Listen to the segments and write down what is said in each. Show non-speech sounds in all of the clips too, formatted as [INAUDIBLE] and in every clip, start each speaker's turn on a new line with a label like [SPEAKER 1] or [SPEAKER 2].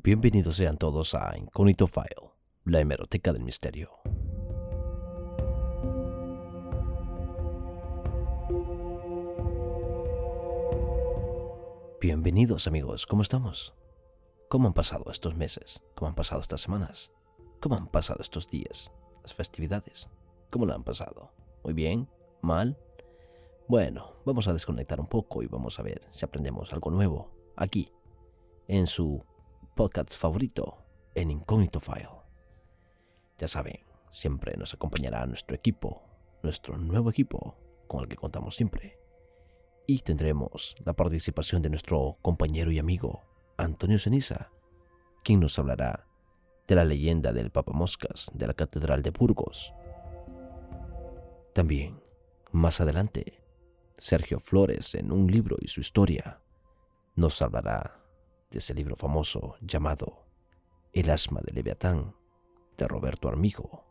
[SPEAKER 1] Bienvenidos sean todos a Incognito File, la hemeroteca del misterio. Bienvenidos amigos, ¿cómo estamos? ¿Cómo han pasado estos meses? ¿Cómo han pasado estas semanas? ¿Cómo han pasado estos días? Las festividades. ¿Cómo lo han pasado? ¿Muy bien? ¿Mal? Bueno, vamos a desconectar un poco y vamos a ver si aprendemos algo nuevo aquí, en su podcast favorito, en Incognito File. Ya saben, siempre nos acompañará nuestro equipo, nuestro nuevo equipo, con el que contamos siempre. Y tendremos la participación de nuestro compañero y amigo, Antonio Ceniza, quien nos hablará de la leyenda del Papa Moscas de la Catedral de Burgos. También, más adelante, Sergio Flores, en un libro y su historia, nos hablará de ese libro famoso llamado El asma de Leviatán de Roberto Armijo,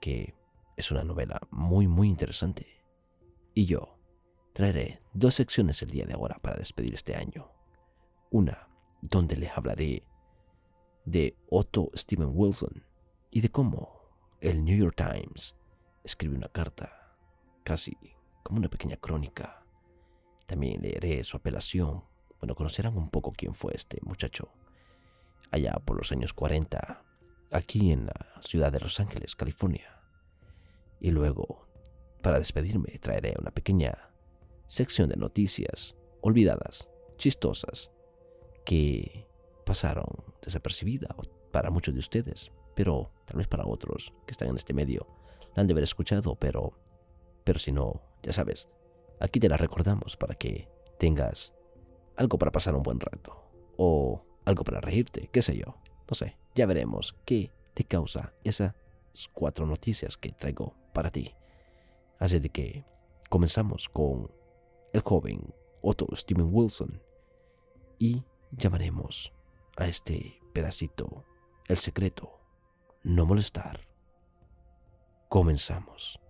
[SPEAKER 1] que es una novela muy muy interesante. Y yo traeré dos secciones el día de ahora para despedir este año. Una donde les hablaré de Otto Steven Wilson y de cómo el New York Times escribe una carta, casi como una pequeña crónica. También leeré su apelación bueno, conocerán un poco quién fue este muchacho. Allá por los años 40, aquí en la ciudad de Los Ángeles, California. Y luego, para despedirme, traeré una pequeña sección de noticias olvidadas, chistosas, que pasaron desapercibidas para muchos de ustedes, pero tal vez para otros que están en este medio la han de haber escuchado, pero, pero si no, ya sabes, aquí te la recordamos para que tengas algo para pasar un buen rato. O algo para reírte, qué sé yo. No sé, ya veremos qué te causa esas cuatro noticias que traigo para ti. Así de que comenzamos con el joven Otto Steven Wilson y llamaremos a este pedacito el secreto, no molestar. Comenzamos.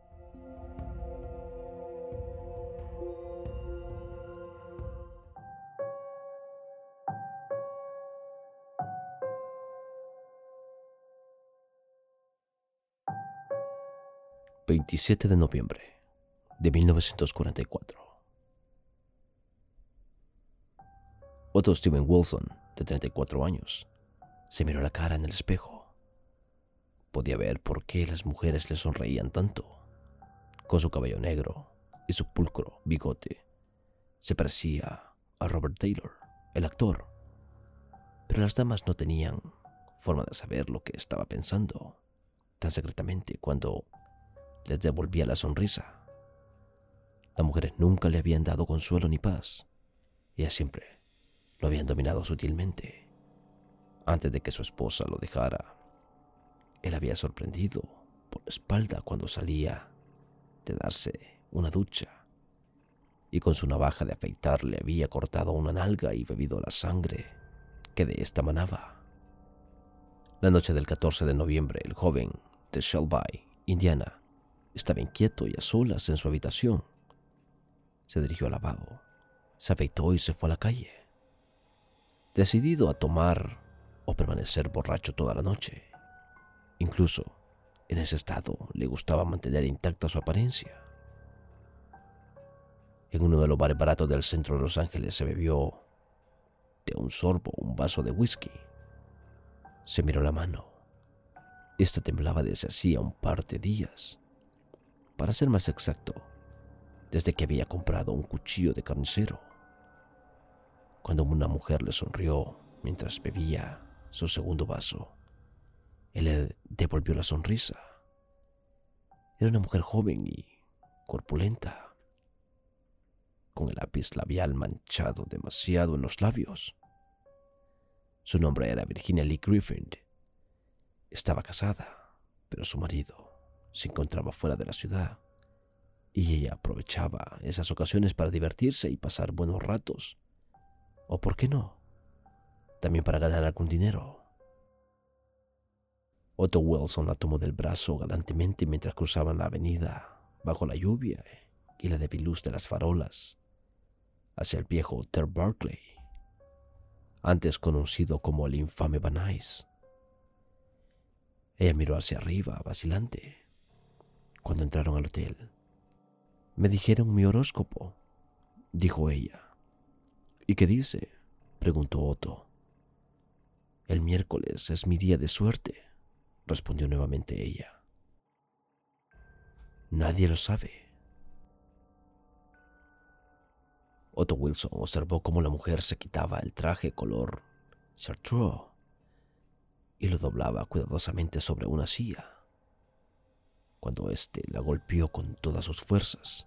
[SPEAKER 1] 27 de noviembre de 1944. Otto Steven Wilson, de 34 años, se miró la cara en el espejo. Podía ver por qué las mujeres le sonreían tanto. Con su cabello negro y su pulcro bigote, se parecía a Robert Taylor, el actor. Pero las damas no tenían forma de saber lo que estaba pensando tan secretamente cuando les devolvía la sonrisa. Las mujeres nunca le habían dado consuelo ni paz. Ellas siempre lo habían dominado sutilmente. Antes de que su esposa lo dejara, él había sorprendido por la espalda cuando salía de darse una ducha y con su navaja de afeitar le había cortado una nalga y bebido la sangre que de esta manaba. La noche del 14 de noviembre, el joven de Shelby, Indiana, estaba inquieto y a solas en su habitación. Se dirigió al lavabo, se afeitó y se fue a la calle. Decidido a tomar o permanecer borracho toda la noche. Incluso en ese estado le gustaba mantener intacta su apariencia. En uno de los bares baratos del centro de Los Ángeles se bebió de un sorbo un vaso de whisky. Se miró la mano. Esta temblaba desde hacía un par de días para ser más exacto, desde que había comprado un cuchillo de carnicero. Cuando una mujer le sonrió mientras bebía su segundo vaso, él le devolvió la sonrisa. Era una mujer joven y corpulenta, con el lápiz labial manchado demasiado en los labios. Su nombre era Virginia Lee Griffin. Estaba casada, pero su marido se encontraba fuera de la ciudad y ella aprovechaba esas ocasiones para divertirse y pasar buenos ratos. ¿O por qué no? También para ganar algún dinero. Otto Wilson la tomó del brazo galantemente mientras cruzaban la avenida bajo la lluvia y la débil luz de las farolas hacia el viejo Hotel Berkeley. antes conocido como el infame Van. Ella miró hacia arriba, vacilante, cuando entraron al hotel. Me dijeron mi horóscopo, dijo ella. ¿Y qué dice? preguntó Otto. El miércoles es mi día de suerte, respondió nuevamente ella. Nadie lo sabe. Otto Wilson observó cómo la mujer se quitaba el traje color chartreux y lo doblaba cuidadosamente sobre una silla. Cuando éste la golpeó con todas sus fuerzas,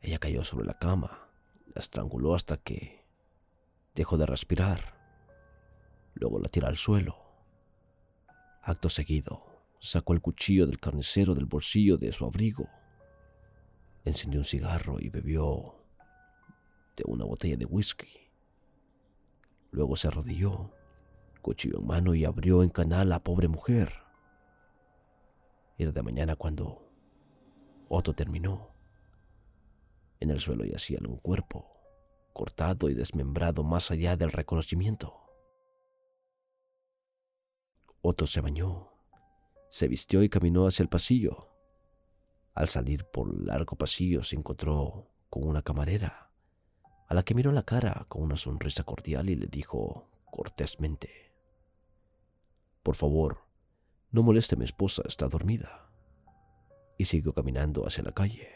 [SPEAKER 1] ella cayó sobre la cama, la estranguló hasta que dejó de respirar. Luego la tiró al suelo. Acto seguido, sacó el cuchillo del carnicero del bolsillo de su abrigo, encendió un cigarro y bebió de una botella de whisky. Luego se arrodilló, cuchillo en mano y abrió en canal a la pobre mujer. Era de mañana cuando Otto terminó. En el suelo yacía un cuerpo, cortado y desmembrado más allá del reconocimiento. Otto se bañó, se vistió y caminó hacia el pasillo. Al salir por el largo pasillo se encontró con una camarera, a la que miró la cara con una sonrisa cordial y le dijo cortésmente, Por favor, no moleste a mi esposa, está dormida. Y siguió caminando hacia la calle.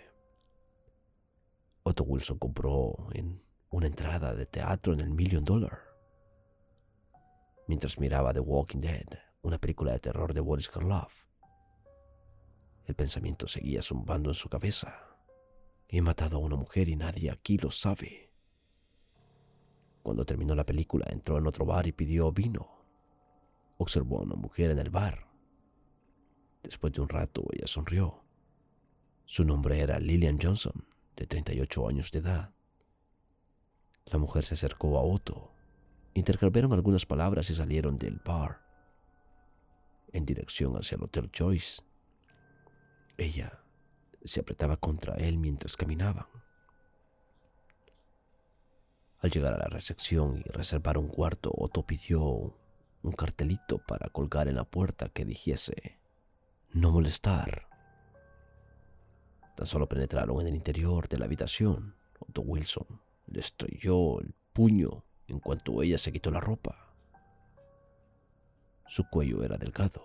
[SPEAKER 1] Otto Wilson compró en una entrada de teatro en el Million Dollar. Mientras miraba The Walking Dead, una película de terror de Boris Karloff, el pensamiento seguía zumbando en su cabeza. He matado a una mujer y nadie aquí lo sabe. Cuando terminó la película, entró en otro bar y pidió vino. Observó a una mujer en el bar. Después de un rato, ella sonrió. Su nombre era Lillian Johnson de 38 años de edad. La mujer se acercó a Otto, intercambiaron algunas palabras y salieron del bar en dirección hacia el Hotel Joyce. Ella se apretaba contra él mientras caminaban. Al llegar a la recepción y reservar un cuarto, Otto pidió un cartelito para colgar en la puerta que dijese no molestar. Tan solo penetraron en el interior de la habitación. Otto Wilson le estrelló el puño en cuanto ella se quitó la ropa. Su cuello era delgado.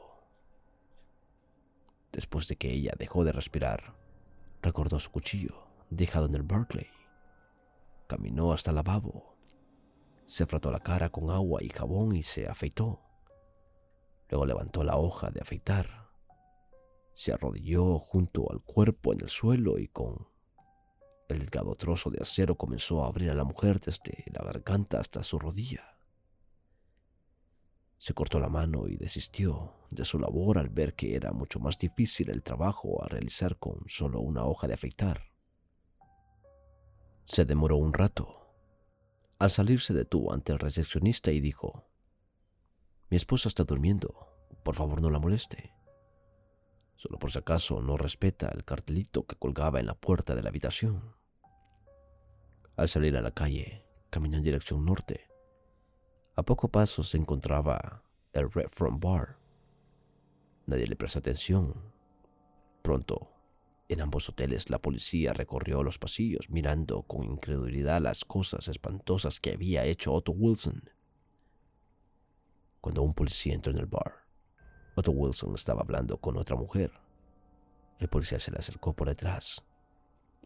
[SPEAKER 1] Después de que ella dejó de respirar, recordó su cuchillo dejado en el Berkeley. Caminó hasta el lavabo. Se frotó la cara con agua y jabón y se afeitó. Luego levantó la hoja de afeitar se arrodilló junto al cuerpo en el suelo y con el delgado trozo de acero comenzó a abrir a la mujer desde la garganta hasta su rodilla. Se cortó la mano y desistió de su labor al ver que era mucho más difícil el trabajo a realizar con solo una hoja de afeitar. Se demoró un rato. Al salir se detuvo ante el recepcionista y dijo, Mi esposa está durmiendo, por favor no la moleste. Solo por si acaso no respeta el cartelito que colgaba en la puerta de la habitación. Al salir a la calle, caminó en dirección norte. A poco paso se encontraba el Red Front Bar. Nadie le prestó atención. Pronto, en ambos hoteles la policía recorrió los pasillos mirando con incredulidad las cosas espantosas que había hecho Otto Wilson. Cuando un policía entró en el bar, Otto Wilson estaba hablando con otra mujer. El policía se le acercó por detrás,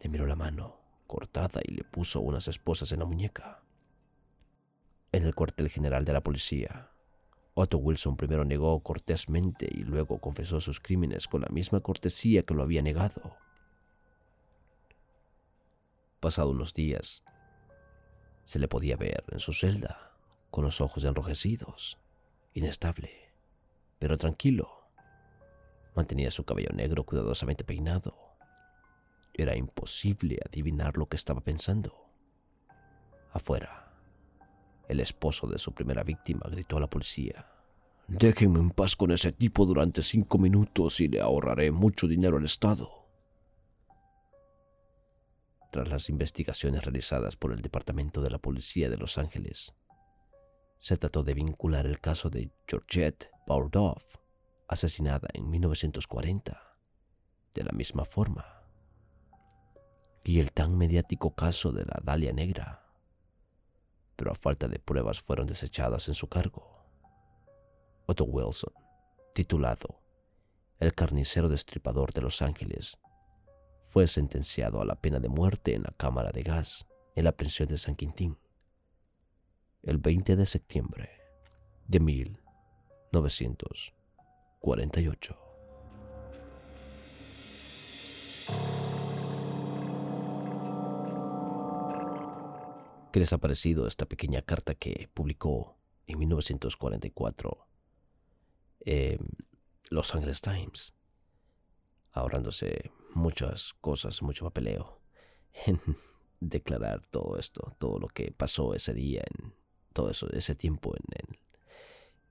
[SPEAKER 1] le miró la mano cortada y le puso unas esposas en la muñeca. En el cuartel general de la policía, Otto Wilson primero negó cortésmente y luego confesó sus crímenes con la misma cortesía que lo había negado. Pasado unos días, se le podía ver en su celda, con los ojos enrojecidos, inestable pero tranquilo. Mantenía su cabello negro cuidadosamente peinado. Era imposible adivinar lo que estaba pensando. Afuera, el esposo de su primera víctima gritó a la policía. Déjenme en paz con ese tipo durante cinco minutos y le ahorraré mucho dinero al Estado. Tras las investigaciones realizadas por el Departamento de la Policía de Los Ángeles, se trató de vincular el caso de Georgette Bordoff, asesinada en 1940, de la misma forma, y el tan mediático caso de la Dalia Negra, pero a falta de pruebas fueron desechadas en su cargo. Otto Wilson, titulado El carnicero destripador de Los Ángeles, fue sentenciado a la pena de muerte en la cámara de gas en la prisión de San Quintín el 20 de septiembre de 1948. ¿Qué les ha parecido esta pequeña carta que publicó en 1944 Los Angeles Times? Ahorrándose muchas cosas, mucho papeleo en [LAUGHS] declarar todo esto, todo lo que pasó ese día en todo eso, ese tiempo en,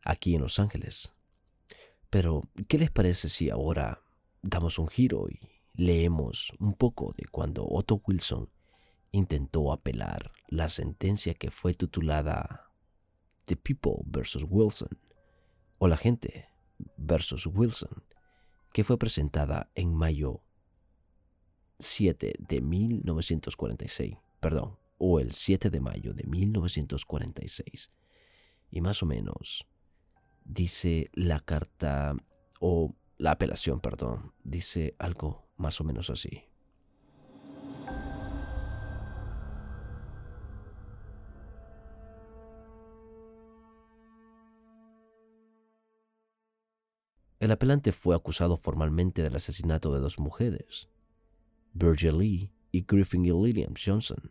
[SPEAKER 1] aquí en Los Ángeles. Pero, ¿qué les parece si ahora damos un giro y leemos un poco de cuando Otto Wilson intentó apelar la sentencia que fue titulada The People versus Wilson o La gente versus Wilson, que fue presentada en mayo 7 de 1946, perdón, o el 7 de mayo de 1946. Y más o menos dice la carta, o la apelación, perdón, dice algo más o menos así. El apelante fue acusado formalmente del asesinato de dos mujeres, Virgil Lee y Griffin y William Johnson,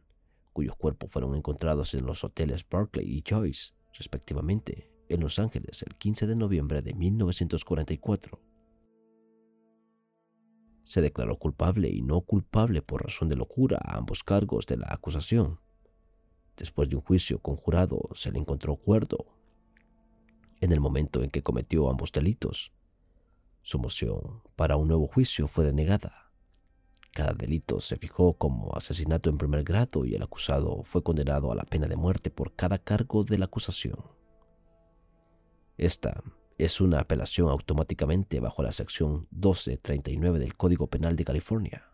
[SPEAKER 1] cuyos cuerpos fueron encontrados en los hoteles Berkeley y Joyce, respectivamente, en Los Ángeles el 15 de noviembre de 1944. Se declaró culpable y no culpable por razón de locura a ambos cargos de la acusación. Después de un juicio conjurado, se le encontró cuerdo. En el momento en que cometió ambos delitos, su moción para un nuevo juicio fue denegada. Cada delito se fijó como asesinato en primer grado y el acusado fue condenado a la pena de muerte por cada cargo de la acusación. Esta es una apelación automáticamente bajo la sección 1239 del Código Penal de California.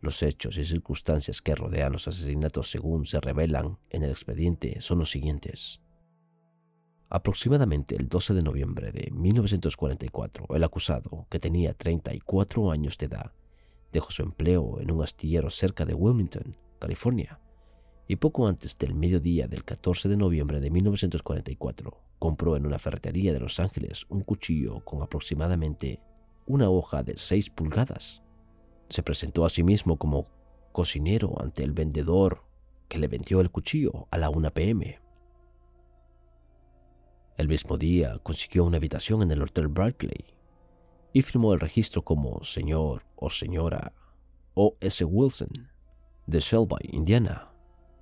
[SPEAKER 1] Los hechos y circunstancias que rodean los asesinatos según se revelan en el expediente son los siguientes. Aproximadamente el 12 de noviembre de 1944, el acusado, que tenía 34 años de edad, dejó su empleo en un astillero cerca de Wilmington, California, y poco antes del mediodía del 14 de noviembre de 1944 compró en una ferretería de Los Ángeles un cuchillo con aproximadamente una hoja de 6 pulgadas. Se presentó a sí mismo como cocinero ante el vendedor que le vendió el cuchillo a la 1 pm. El mismo día consiguió una habitación en el Hotel Berkeley y firmó el registro como señor o señora O. S. Wilson de Shelby, Indiana.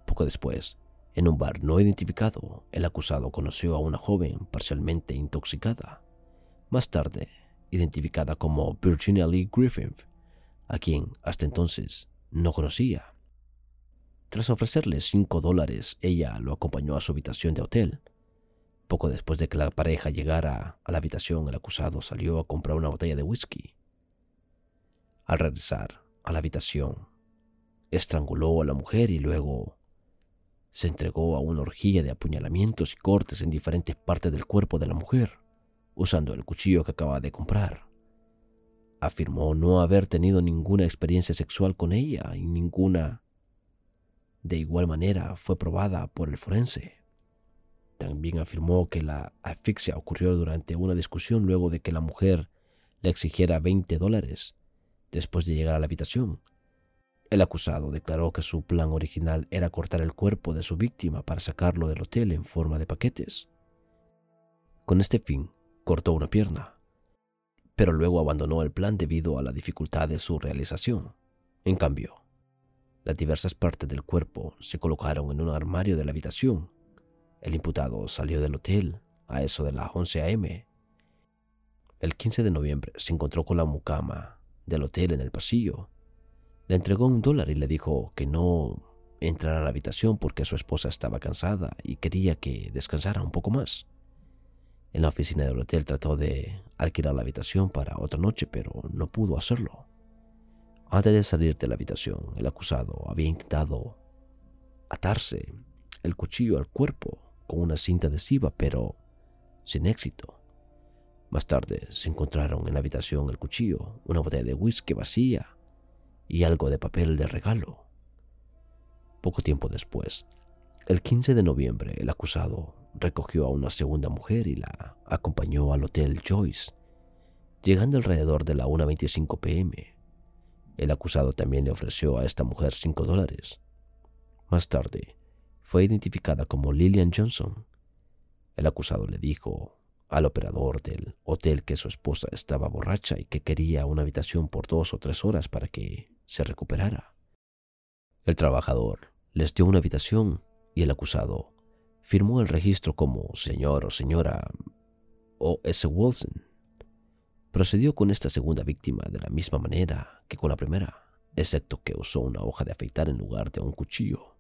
[SPEAKER 1] Poco después, en un bar no identificado, el acusado conoció a una joven parcialmente intoxicada, más tarde identificada como Virginia Lee Griffin, a quien hasta entonces no conocía. Tras ofrecerle cinco dólares, ella lo acompañó a su habitación de hotel poco después de que la pareja llegara a la habitación, el acusado salió a comprar una botella de whisky. Al regresar a la habitación, estranguló a la mujer y luego se entregó a una orgía de apuñalamientos y cortes en diferentes partes del cuerpo de la mujer, usando el cuchillo que acababa de comprar. Afirmó no haber tenido ninguna experiencia sexual con ella y ninguna. De igual manera fue probada por el forense. También afirmó que la asfixia ocurrió durante una discusión luego de que la mujer le exigiera 20 dólares después de llegar a la habitación. El acusado declaró que su plan original era cortar el cuerpo de su víctima para sacarlo del hotel en forma de paquetes. Con este fin, cortó una pierna, pero luego abandonó el plan debido a la dificultad de su realización. En cambio, las diversas partes del cuerpo se colocaron en un armario de la habitación el imputado salió del hotel a eso de las 11 a.m. El 15 de noviembre se encontró con la mucama del hotel en el pasillo. Le entregó un dólar y le dijo que no entrar a la habitación porque su esposa estaba cansada y quería que descansara un poco más. En la oficina del hotel trató de alquilar la habitación para otra noche, pero no pudo hacerlo. Antes de salir de la habitación, el acusado había intentado atarse el cuchillo al cuerpo con una cinta adhesiva, pero sin éxito. Más tarde se encontraron en la habitación el cuchillo, una botella de whisky vacía y algo de papel de regalo. Poco tiempo después, el 15 de noviembre, el acusado recogió a una segunda mujer y la acompañó al Hotel Joyce. Llegando alrededor de la 1.25 pm, el acusado también le ofreció a esta mujer 5 dólares. Más tarde, fue identificada como Lillian Johnson. El acusado le dijo al operador del hotel que su esposa estaba borracha y que quería una habitación por dos o tres horas para que se recuperara. El trabajador les dio una habitación y el acusado firmó el registro como señor o señora O. S. Wilson. Procedió con esta segunda víctima de la misma manera que con la primera, excepto que usó una hoja de afeitar en lugar de un cuchillo.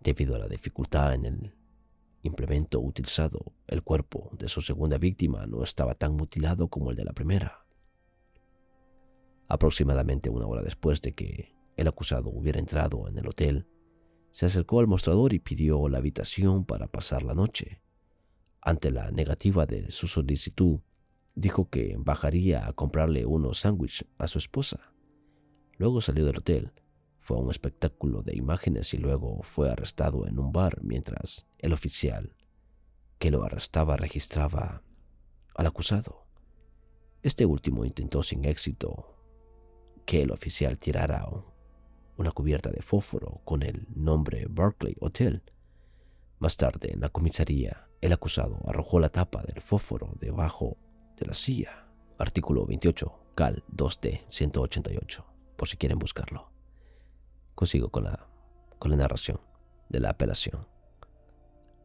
[SPEAKER 1] Debido a la dificultad en el implemento utilizado, el cuerpo de su segunda víctima no estaba tan mutilado como el de la primera. Aproximadamente una hora después de que el acusado hubiera entrado en el hotel, se acercó al mostrador y pidió la habitación para pasar la noche. Ante la negativa de su solicitud, dijo que bajaría a comprarle unos sándwiches a su esposa. Luego salió del hotel, fue a un espectáculo de imágenes y luego fue arrestado en un bar mientras el oficial que lo arrestaba registraba al acusado. Este último intentó sin éxito que el oficial tirara una cubierta de fósforo con el nombre Berkeley Hotel. Más tarde, en la comisaría, el acusado arrojó la tapa del fósforo debajo de la silla. Artículo 28, Cal 2D 188, por si quieren buscarlo. Consigo con la, con la narración de la apelación.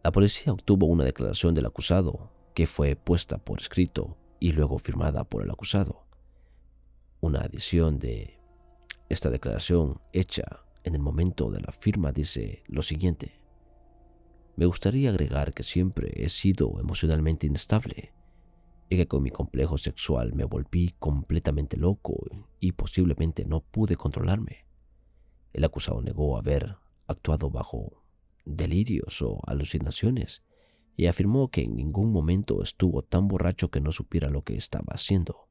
[SPEAKER 1] La policía obtuvo una declaración del acusado que fue puesta por escrito y luego firmada por el acusado. Una adición de esta declaración, hecha en el momento de la firma, dice lo siguiente. Me gustaría agregar que siempre he sido emocionalmente inestable y que con mi complejo sexual me volví completamente loco y posiblemente no pude controlarme. El acusado negó haber actuado bajo delirios o alucinaciones y afirmó que en ningún momento estuvo tan borracho que no supiera lo que estaba haciendo.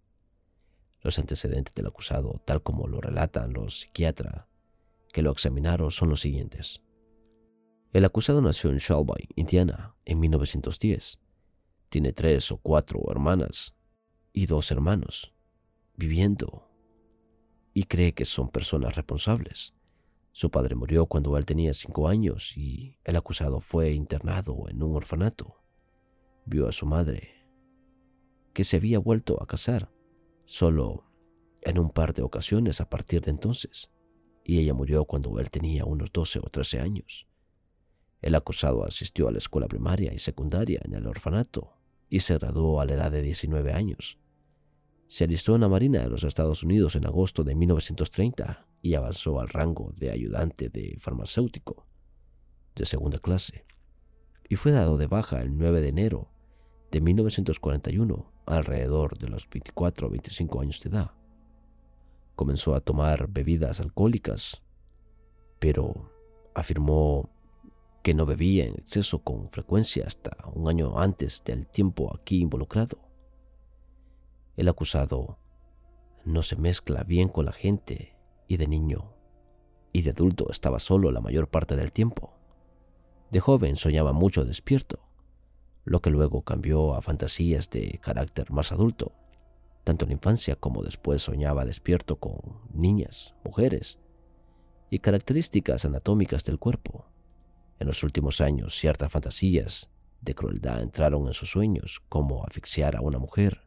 [SPEAKER 1] Los antecedentes del acusado, tal como lo relatan los psiquiatras que lo examinaron, son los siguientes. El acusado nació en Shelby, Indiana, en 1910. Tiene tres o cuatro hermanas y dos hermanos, viviendo, y cree que son personas responsables. Su padre murió cuando él tenía cinco años y el acusado fue internado en un orfanato. Vio a su madre, que se había vuelto a casar, solo en un par de ocasiones a partir de entonces, y ella murió cuando él tenía unos 12 o 13 años. El acusado asistió a la escuela primaria y secundaria en el orfanato y se graduó a la edad de 19 años. Se alistó en la Marina de los Estados Unidos en agosto de 1930 y avanzó al rango de ayudante de farmacéutico de segunda clase y fue dado de baja el 9 de enero de 1941 alrededor de los 24 o 25 años de edad. Comenzó a tomar bebidas alcohólicas, pero afirmó que no bebía en exceso con frecuencia hasta un año antes del tiempo aquí involucrado. El acusado no se mezcla bien con la gente y de niño y de adulto estaba solo la mayor parte del tiempo. De joven soñaba mucho despierto lo que luego cambió a fantasías de carácter más adulto. Tanto en la infancia como después soñaba despierto con niñas, mujeres y características anatómicas del cuerpo. En los últimos años ciertas fantasías de crueldad entraron en sus sueños, como asfixiar a una mujer,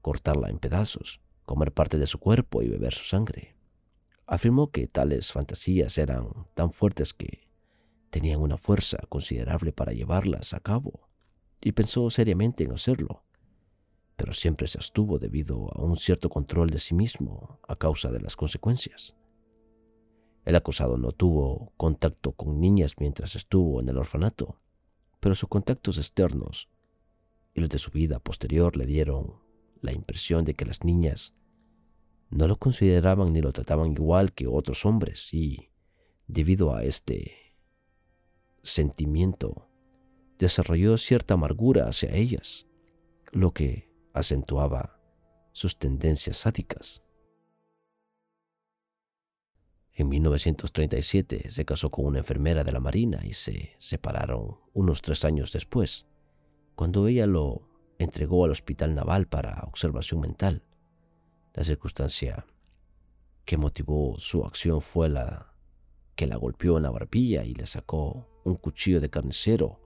[SPEAKER 1] cortarla en pedazos, comer parte de su cuerpo y beber su sangre. Afirmó que tales fantasías eran tan fuertes que tenían una fuerza considerable para llevarlas a cabo y pensó seriamente en hacerlo, pero siempre se abstuvo debido a un cierto control de sí mismo a causa de las consecuencias. El acusado no tuvo contacto con niñas mientras estuvo en el orfanato, pero sus contactos externos y los de su vida posterior le dieron la impresión de que las niñas no lo consideraban ni lo trataban igual que otros hombres y, debido a este sentimiento, desarrolló cierta amargura hacia ellas, lo que acentuaba sus tendencias sádicas. En 1937 se casó con una enfermera de la Marina y se separaron unos tres años después, cuando ella lo entregó al Hospital Naval para observación mental. La circunstancia que motivó su acción fue la que la golpeó en la barbilla y le sacó un cuchillo de carnicero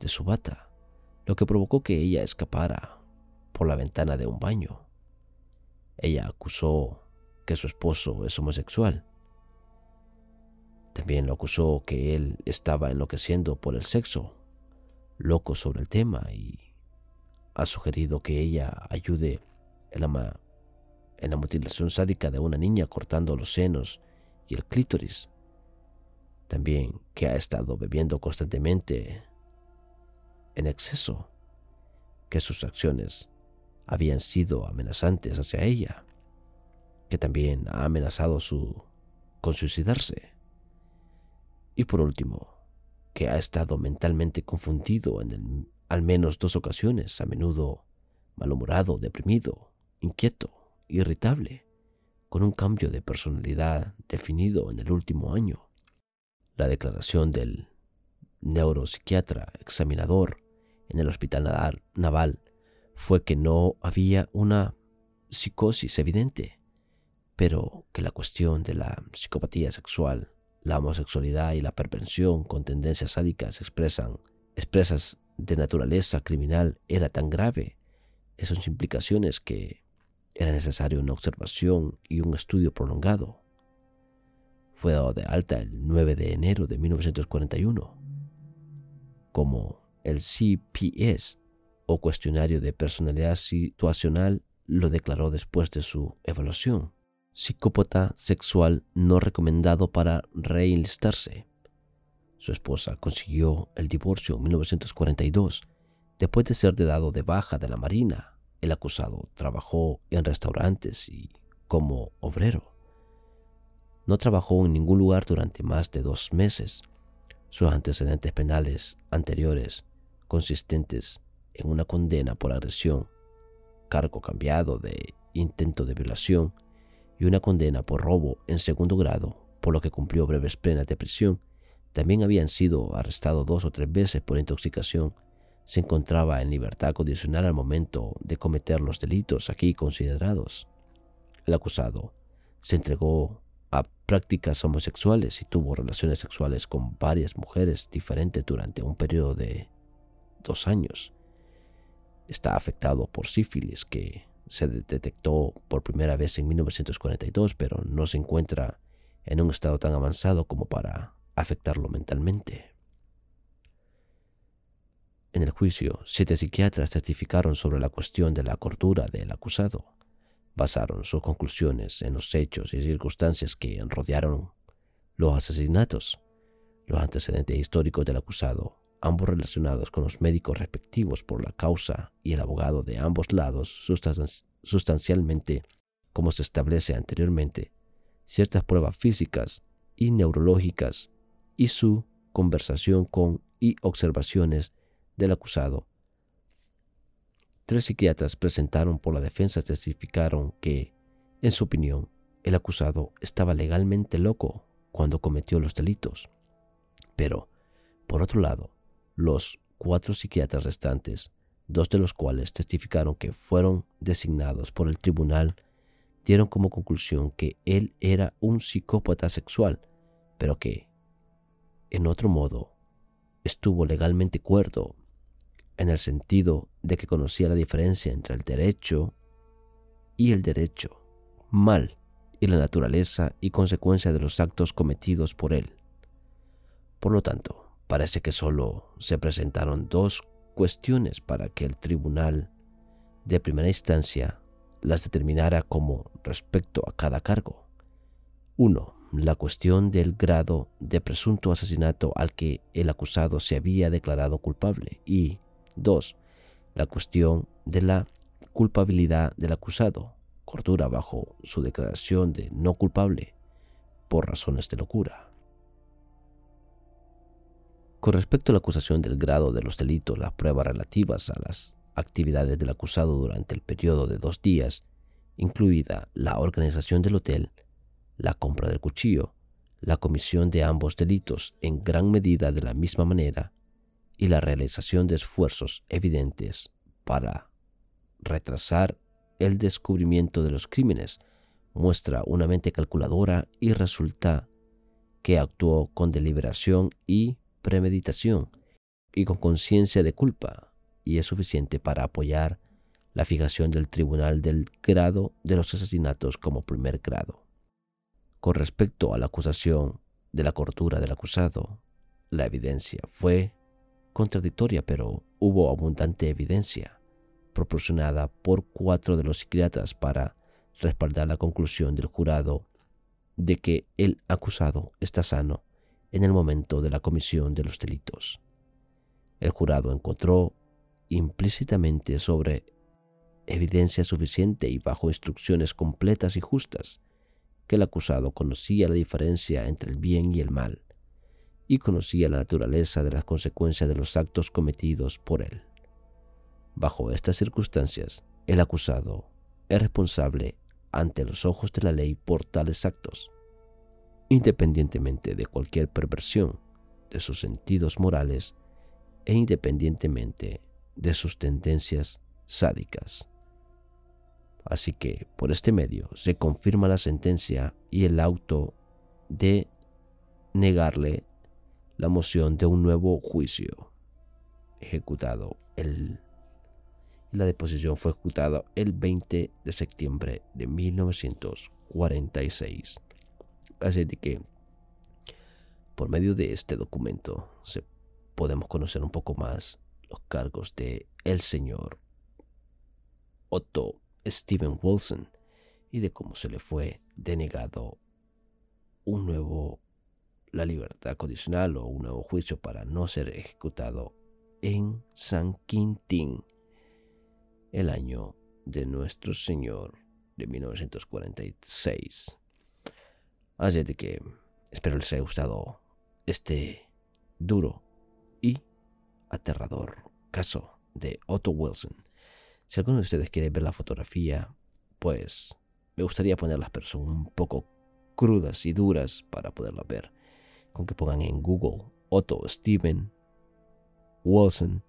[SPEAKER 1] de su bata, lo que provocó que ella escapara por la ventana de un baño. Ella acusó que su esposo es homosexual también lo acusó que él estaba enloqueciendo por el sexo, loco sobre el tema y ha sugerido que ella ayude en la, en la mutilación sádica de una niña cortando los senos y el clítoris. También que ha estado bebiendo constantemente en exceso, que sus acciones habían sido amenazantes hacia ella, que también ha amenazado su, con suicidarse. Y por último, que ha estado mentalmente confundido en al menos dos ocasiones, a menudo malhumorado, deprimido, inquieto, irritable, con un cambio de personalidad definido en el último año. La declaración del neuropsiquiatra examinador en el hospital naval fue que no había una psicosis evidente, pero que la cuestión de la psicopatía sexual la homosexualidad y la perversión con tendencias sádicas expresan, expresas de naturaleza criminal era tan grave, esas implicaciones que era necesario una observación y un estudio prolongado. Fue dado de alta el 9 de enero de 1941 como el CPS o cuestionario de personalidad situacional lo declaró después de su evaluación psicópata sexual no recomendado para reenlistarse. Su esposa consiguió el divorcio en 1942 después de ser dado de baja de la Marina. El acusado trabajó en restaurantes y como obrero. No trabajó en ningún lugar durante más de dos meses. Sus antecedentes penales anteriores, consistentes en una condena por agresión, cargo cambiado de intento de violación, y una condena por robo en segundo grado, por lo que cumplió breves penas de prisión. También habían sido arrestados dos o tres veces por intoxicación. Se encontraba en libertad condicional al momento de cometer los delitos aquí considerados. El acusado se entregó a prácticas homosexuales y tuvo relaciones sexuales con varias mujeres diferentes durante un periodo de dos años. Está afectado por sífilis que se detectó por primera vez en 1942, pero no se encuentra en un estado tan avanzado como para afectarlo mentalmente. En el juicio, siete psiquiatras testificaron sobre la cuestión de la cordura del acusado. Basaron sus conclusiones en los hechos y circunstancias que rodearon los asesinatos, los antecedentes históricos del acusado, ambos relacionados con los médicos respectivos por la causa y el abogado de ambos lados sustancialmente, como se establece anteriormente, ciertas pruebas físicas y neurológicas y su conversación con y observaciones del acusado. Tres psiquiatras presentaron por la defensa testificaron que, en su opinión, el acusado estaba legalmente loco cuando cometió los delitos. Pero, por otro lado, los cuatro psiquiatras restantes, dos de los cuales testificaron que fueron designados por el tribunal, dieron como conclusión que él era un psicópata sexual, pero que, en otro modo, estuvo legalmente cuerdo, en el sentido de que conocía la diferencia entre el derecho y el derecho, mal, y la naturaleza y consecuencia de los actos cometidos por él. Por lo tanto, Parece que solo se presentaron dos cuestiones para que el tribunal de primera instancia las determinara como respecto a cada cargo. Uno, la cuestión del grado de presunto asesinato al que el acusado se había declarado culpable y 2. La cuestión de la culpabilidad del acusado, cordura bajo su declaración de no culpable por razones de locura. Con respecto a la acusación del grado de los delitos, las pruebas relativas a las actividades del acusado durante el periodo de dos días, incluida la organización del hotel, la compra del cuchillo, la comisión de ambos delitos en gran medida de la misma manera y la realización de esfuerzos evidentes para retrasar el descubrimiento de los crímenes, muestra una mente calculadora y resulta que actuó con deliberación y premeditación y con conciencia de culpa y es suficiente para apoyar la fijación del tribunal del grado de los asesinatos como primer grado. Con respecto a la acusación de la cordura del acusado, la evidencia fue contradictoria, pero hubo abundante evidencia proporcionada por cuatro de los psiquiatras para respaldar la conclusión del jurado de que el acusado está sano en el momento de la comisión de los delitos. El jurado encontró implícitamente sobre evidencia suficiente y bajo instrucciones completas y justas que el acusado conocía la diferencia entre el bien y el mal y conocía la naturaleza de las consecuencias de los actos cometidos por él. Bajo estas circunstancias, el acusado es responsable ante los ojos de la ley por tales actos, independientemente de cualquier perversión de sus sentidos morales e independientemente de sus tendencias sádicas. Así que por este medio se confirma la sentencia y el auto de negarle la moción de un nuevo juicio ejecutado el la deposición fue ejecutada el 20 de septiembre de 1946. Así que por medio de este documento se podemos conocer un poco más los cargos de el señor Otto Steven Wilson y de cómo se le fue denegado un nuevo la libertad condicional o un nuevo juicio para no ser ejecutado en San Quintín el año de nuestro Señor de 1946. Así de que espero les haya gustado este duro y aterrador caso de Otto Wilson. Si alguno de ustedes quiere ver la fotografía, pues me gustaría poner las personas un poco crudas y duras para poderla ver. Con que pongan en Google Otto Steven Wilson,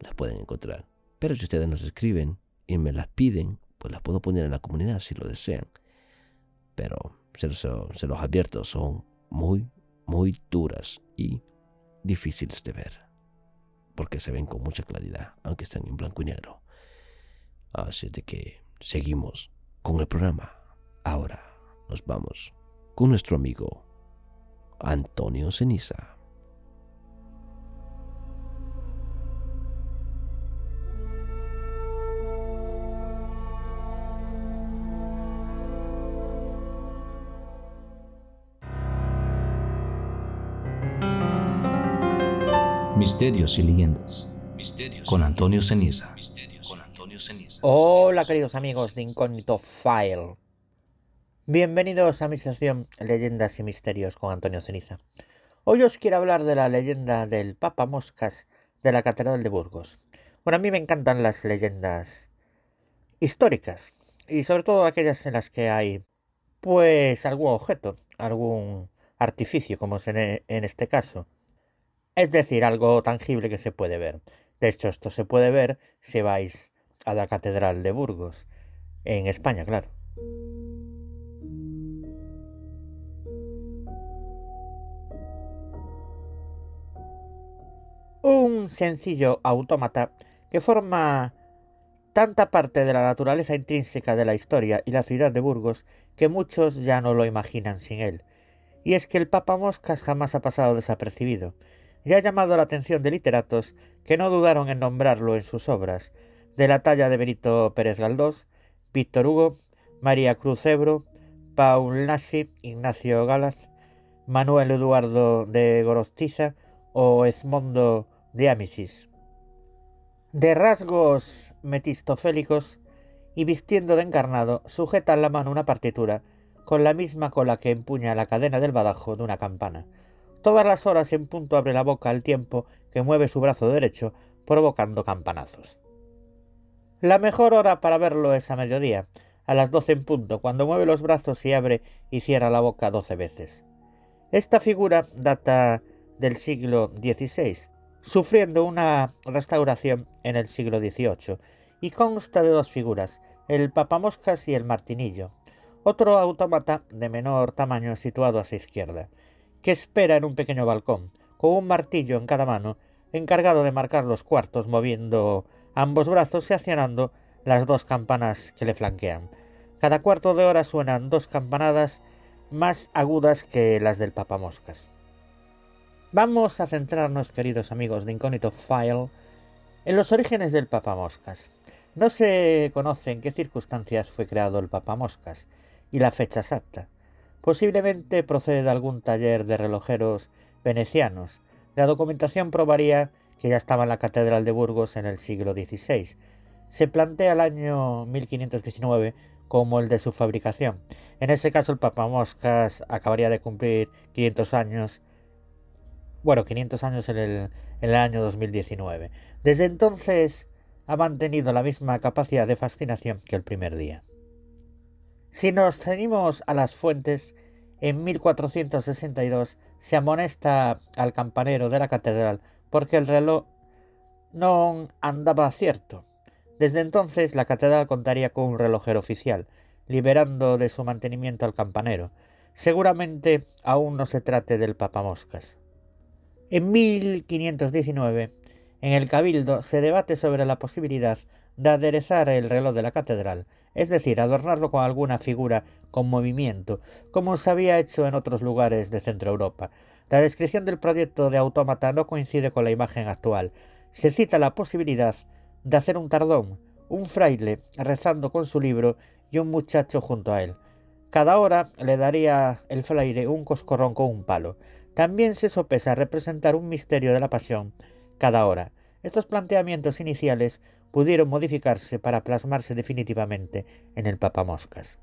[SPEAKER 1] las pueden encontrar. Pero si ustedes nos escriben y me las piden, pues las puedo poner en la comunidad si lo desean. Pero se los, se los advierto, son muy, muy duras y difíciles de ver. Porque se ven con mucha claridad, aunque están en blanco y negro. Así de que seguimos con el programa. Ahora nos vamos con nuestro amigo Antonio Ceniza.
[SPEAKER 2] Misterios y leyendas. con Antonio Ceniza.
[SPEAKER 3] Hola queridos amigos de Incógnito File. Bienvenidos a mi sección Leyendas y Misterios con Antonio Ceniza. Hoy os quiero hablar de la leyenda del Papa Moscas de la Catedral de Burgos. Bueno, a mí me encantan las leyendas históricas y sobre todo aquellas en las que hay pues algún objeto, algún artificio como es en, en este caso es decir, algo tangible que se puede ver. De hecho, esto se puede ver si vais a la Catedral de Burgos, en España, claro. Un sencillo autómata que forma tanta parte de la naturaleza intrínseca de la historia y la ciudad de Burgos que muchos ya no lo imaginan sin él. Y es que el Papa Moscas jamás ha pasado desapercibido y ha llamado la atención de literatos que no dudaron en nombrarlo en sus obras, de la talla de Benito Pérez Galdós, Víctor Hugo, María Cruz Ebro, Paul Nassi, Ignacio Galaz, Manuel Eduardo de Gorostiza o Esmondo de Amisis. De rasgos metistofélicos y vistiendo de encarnado, sujeta en la mano una partitura con la misma cola que empuña la cadena del badajo de una campana. Todas las horas en punto abre la boca al tiempo que mueve su brazo derecho, provocando campanazos. La mejor hora para verlo es a mediodía, a las doce en punto, cuando mueve los brazos y abre y cierra la boca doce veces. Esta figura data del siglo XVI, sufriendo una restauración en el siglo XVIII, y consta de dos figuras, el papamoscas y el martinillo, otro autómata de menor tamaño situado a su izquierda, que espera en un pequeño balcón, con un martillo en cada mano, encargado de marcar los cuartos moviendo ambos brazos y accionando las dos campanas que le flanquean. Cada cuarto de hora suenan dos campanadas más agudas que las del papamoscas. Vamos a centrarnos, queridos amigos de Incógnito File, en los orígenes del papamoscas. No se conoce en qué circunstancias fue creado el papamoscas y la fecha exacta. Posiblemente procede de algún taller de relojeros venecianos. La documentación probaría que ya estaba en la Catedral de Burgos en el siglo XVI. Se plantea el año 1519 como el de su fabricación. En ese caso el papamoscas acabaría de cumplir 500 años. Bueno, 500 años en el, en el año 2019. Desde entonces ha mantenido la misma capacidad de fascinación que el primer día. Si nos ceñimos a las fuentes, en 1462 se amonesta al campanero de la catedral porque el reloj no andaba cierto. Desde entonces la catedral contaría con un relojero oficial, liberando de su mantenimiento al campanero. Seguramente aún no se trate del papamoscas. En 1519, en el Cabildo se debate sobre la posibilidad de aderezar el reloj de la catedral, es decir, adornarlo con alguna figura con movimiento, como se había hecho en otros lugares de Centro Europa. La descripción del proyecto de autómata no coincide con la imagen actual. Se cita la posibilidad de hacer un tardón, un fraile rezando con su libro y un muchacho junto a él. Cada hora le daría el fraile un coscorrón con un palo. También se sopesa representar un misterio de la pasión cada hora. Estos planteamientos iniciales pudieron modificarse para plasmarse definitivamente en el papamoscas.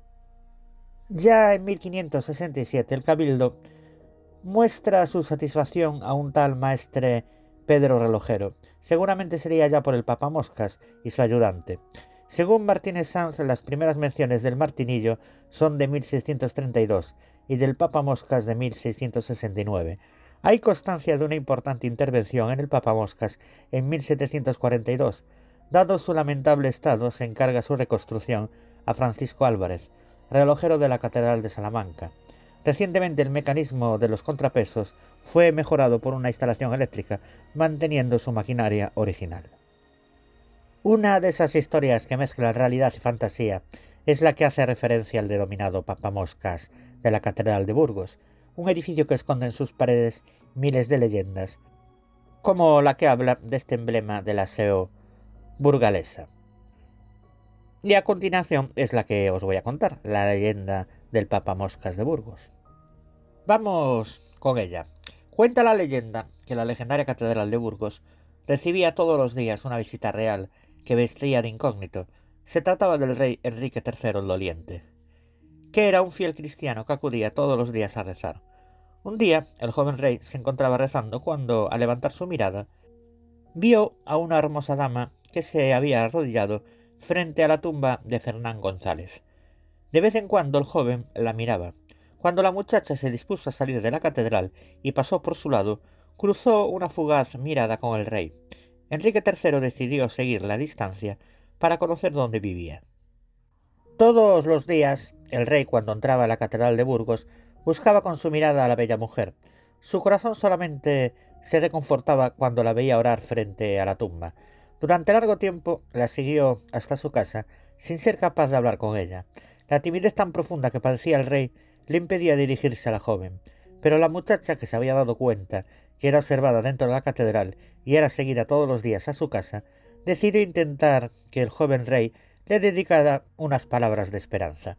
[SPEAKER 3] Ya en 1567 el cabildo muestra su satisfacción a un tal maestre Pedro Relojero. Seguramente sería ya por el papamoscas y su ayudante. Según Martínez Sanz, las primeras menciones del martinillo son de 1632 y del papamoscas de 1669. Hay constancia de una importante intervención en el papamoscas en 1742, Dado su lamentable estado, se encarga su reconstrucción a Francisco Álvarez, relojero de la Catedral de Salamanca. Recientemente el mecanismo de los contrapesos fue mejorado por una instalación eléctrica, manteniendo su maquinaria original. Una de esas historias que mezclan realidad y fantasía es la que hace referencia al denominado Papamoscas de la Catedral de Burgos, un edificio que esconde en sus paredes miles de leyendas, como la que habla de este emblema del aseo burgalesa. Y a continuación es la que os voy a contar, la leyenda del Papa Moscas de Burgos. Vamos con ella. Cuenta la leyenda que la legendaria Catedral de Burgos recibía todos los días una visita real que vestía de incógnito. Se trataba del rey Enrique III el Doliente, que era un fiel cristiano que acudía todos los días a rezar. Un día el joven rey se encontraba rezando cuando, al levantar su mirada, vio a una hermosa dama que se había arrodillado frente a la tumba de Fernán González. De vez en cuando el joven la miraba. Cuando la muchacha se dispuso a salir de la catedral y pasó por su lado, cruzó una fugaz mirada con el rey. Enrique III decidió seguir la distancia para conocer dónde vivía. Todos los días, el rey, cuando entraba a la catedral de Burgos, buscaba con su mirada a la bella mujer. Su corazón solamente se reconfortaba cuando la veía orar frente a la tumba. Durante largo tiempo la siguió hasta su casa sin ser capaz de hablar con ella. La timidez tan profunda que padecía el rey le impedía dirigirse a la joven, pero la muchacha que se había dado cuenta que era observada dentro de la catedral y era seguida todos los días a su casa, decidió intentar que el joven rey le dedicara unas palabras de esperanza.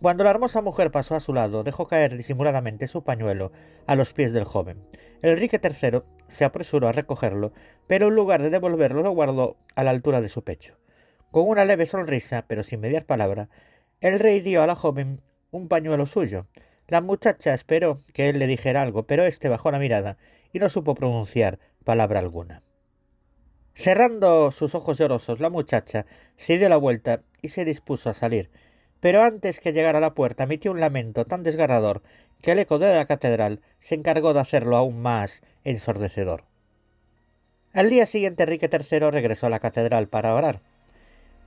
[SPEAKER 3] Cuando la hermosa mujer pasó a su lado, dejó caer disimuladamente su pañuelo a los pies del joven. Enrique III se apresuró a recogerlo, pero en lugar de devolverlo lo guardó a la altura de su pecho. Con una leve sonrisa, pero sin mediar palabra, el rey dio a la joven un pañuelo suyo. La muchacha esperó que él le dijera algo, pero éste bajó la mirada y no supo pronunciar palabra alguna. Cerrando sus ojos llorosos, la muchacha se dio la vuelta y se dispuso a salir, pero antes que llegara a la puerta emitió un lamento tan desgarrador que el eco de la catedral se encargó de hacerlo aún más ensordecedor. Al día siguiente Enrique III regresó a la catedral para orar.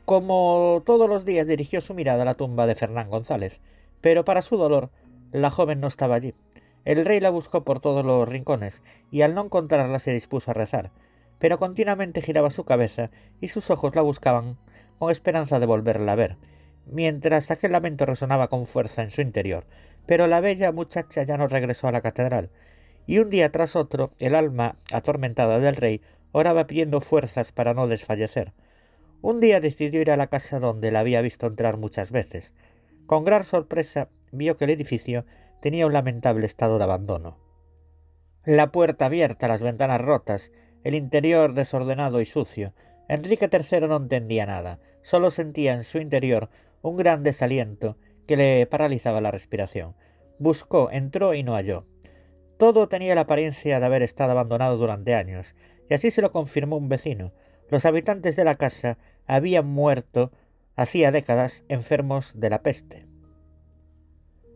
[SPEAKER 3] Como todos los días dirigió su mirada a la tumba de Fernán González, pero para su dolor la joven no estaba allí. El rey la buscó por todos los rincones y al no encontrarla se dispuso a rezar, pero continuamente giraba su cabeza y sus ojos la buscaban con esperanza de volverla a ver, mientras aquel lamento resonaba con fuerza en su interior, pero la bella muchacha ya no regresó a la catedral, y un día tras otro el alma atormentada del rey oraba pidiendo fuerzas para no desfallecer. Un día decidió ir a la casa donde la había visto entrar muchas veces. Con gran sorpresa vio que el edificio tenía un lamentable estado de abandono. La puerta abierta, las ventanas rotas, el interior desordenado y sucio. Enrique III no entendía nada, solo sentía en su interior un gran desaliento que le paralizaba la respiración. Buscó, entró y no halló. Todo tenía la apariencia de haber estado abandonado durante años, y así se lo confirmó un vecino. Los habitantes de la casa habían muerto hacía décadas enfermos de la peste.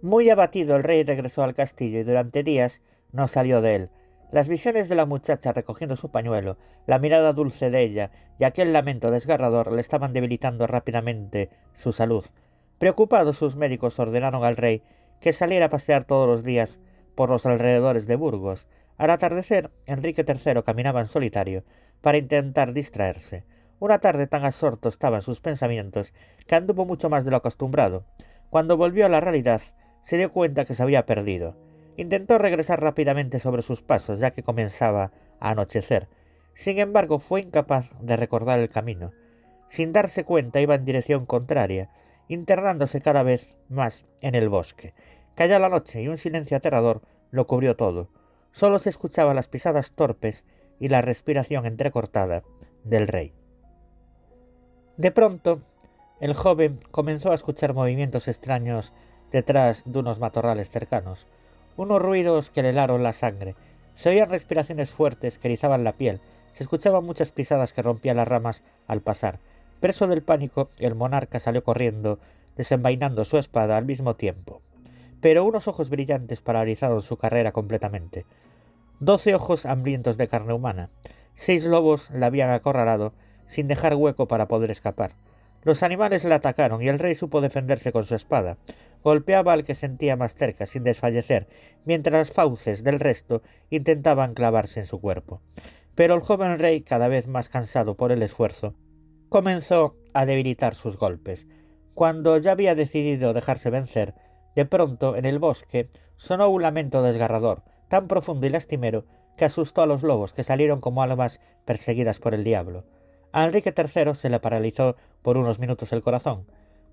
[SPEAKER 3] Muy abatido el rey regresó al castillo y durante días no salió de él. Las visiones de la muchacha recogiendo su pañuelo, la mirada dulce de ella y aquel lamento desgarrador le estaban debilitando rápidamente su salud. Preocupados sus médicos ordenaron al rey que saliera a pasear todos los días por los alrededores de Burgos. Al atardecer, Enrique III caminaba en solitario para intentar distraerse. Una tarde tan absorto estaba en sus pensamientos que anduvo mucho más de lo acostumbrado. Cuando volvió a la realidad, se dio cuenta que se había perdido. Intentó regresar rápidamente sobre sus pasos, ya que comenzaba a anochecer. Sin embargo, fue incapaz de recordar el camino. Sin darse cuenta, iba en dirección contraria, internándose cada vez más en el bosque. Cayó la noche y un silencio aterrador lo cubrió todo. Solo se escuchaban las pisadas torpes y la respiración entrecortada del rey. De pronto, el joven comenzó a escuchar movimientos extraños detrás de unos matorrales cercanos unos ruidos que le helaron la sangre. Se oían respiraciones fuertes que erizaban la piel, se escuchaban muchas pisadas que rompían las ramas al pasar. Preso del pánico, el monarca salió corriendo, desenvainando su espada al mismo tiempo. Pero unos ojos brillantes paralizaron su carrera completamente. Doce ojos hambrientos de carne humana. Seis lobos la habían acorralado, sin dejar hueco para poder escapar. Los animales la atacaron y el rey supo defenderse con su espada. Golpeaba al que sentía más cerca, sin desfallecer, mientras las fauces del resto intentaban clavarse en su cuerpo. Pero el joven rey, cada vez más cansado por el esfuerzo, comenzó a debilitar sus golpes. Cuando ya había decidido dejarse vencer, de pronto, en el bosque, sonó un lamento desgarrador, tan profundo y lastimero, que asustó a los lobos, que salieron como almas perseguidas por el diablo. A Enrique III se le paralizó por unos minutos el corazón.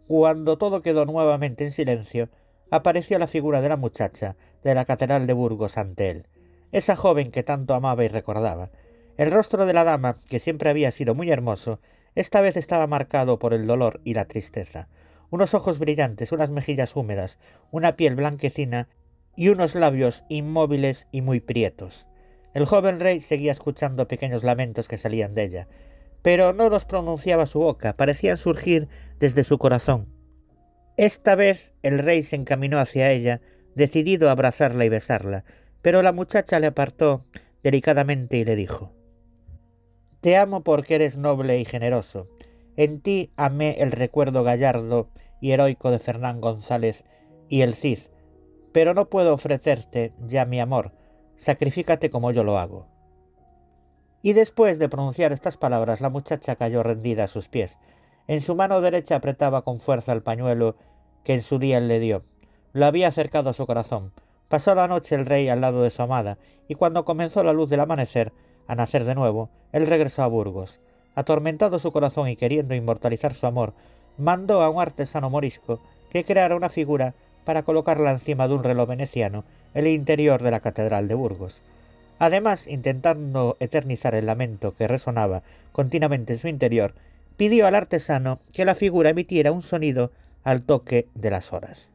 [SPEAKER 3] Cuando todo quedó nuevamente en silencio, apareció la figura de la muchacha de la Catedral de Burgos ante él, esa joven que tanto amaba y recordaba. El rostro de la dama, que siempre había sido muy hermoso, esta vez estaba marcado por el dolor y la tristeza. Unos ojos brillantes, unas mejillas húmedas, una piel blanquecina y unos labios inmóviles y muy prietos. El joven rey seguía escuchando pequeños lamentos que salían de ella pero no los pronunciaba su boca, parecían surgir desde su corazón. Esta vez el rey se encaminó hacia ella, decidido a abrazarla y besarla, pero la muchacha le apartó delicadamente y le dijo Te amo porque eres noble y generoso. En ti amé el recuerdo gallardo y heroico de Fernán González y el Cid, pero no puedo ofrecerte ya mi amor. Sacrifícate como yo lo hago. Y después de pronunciar estas palabras, la muchacha cayó rendida a sus pies. En su mano derecha apretaba con fuerza el pañuelo que en su día él le dio. Lo había acercado a su corazón. Pasó la noche el rey al lado de su amada, y cuando comenzó la luz del amanecer, a nacer de nuevo, él regresó a Burgos. Atormentado su corazón y queriendo inmortalizar su amor, mandó a un artesano morisco que creara una figura para colocarla encima de un reloj veneciano en el interior de la Catedral de Burgos. Además, intentando eternizar el lamento que resonaba continuamente en su interior, pidió al artesano que la figura emitiera un sonido al toque de las horas.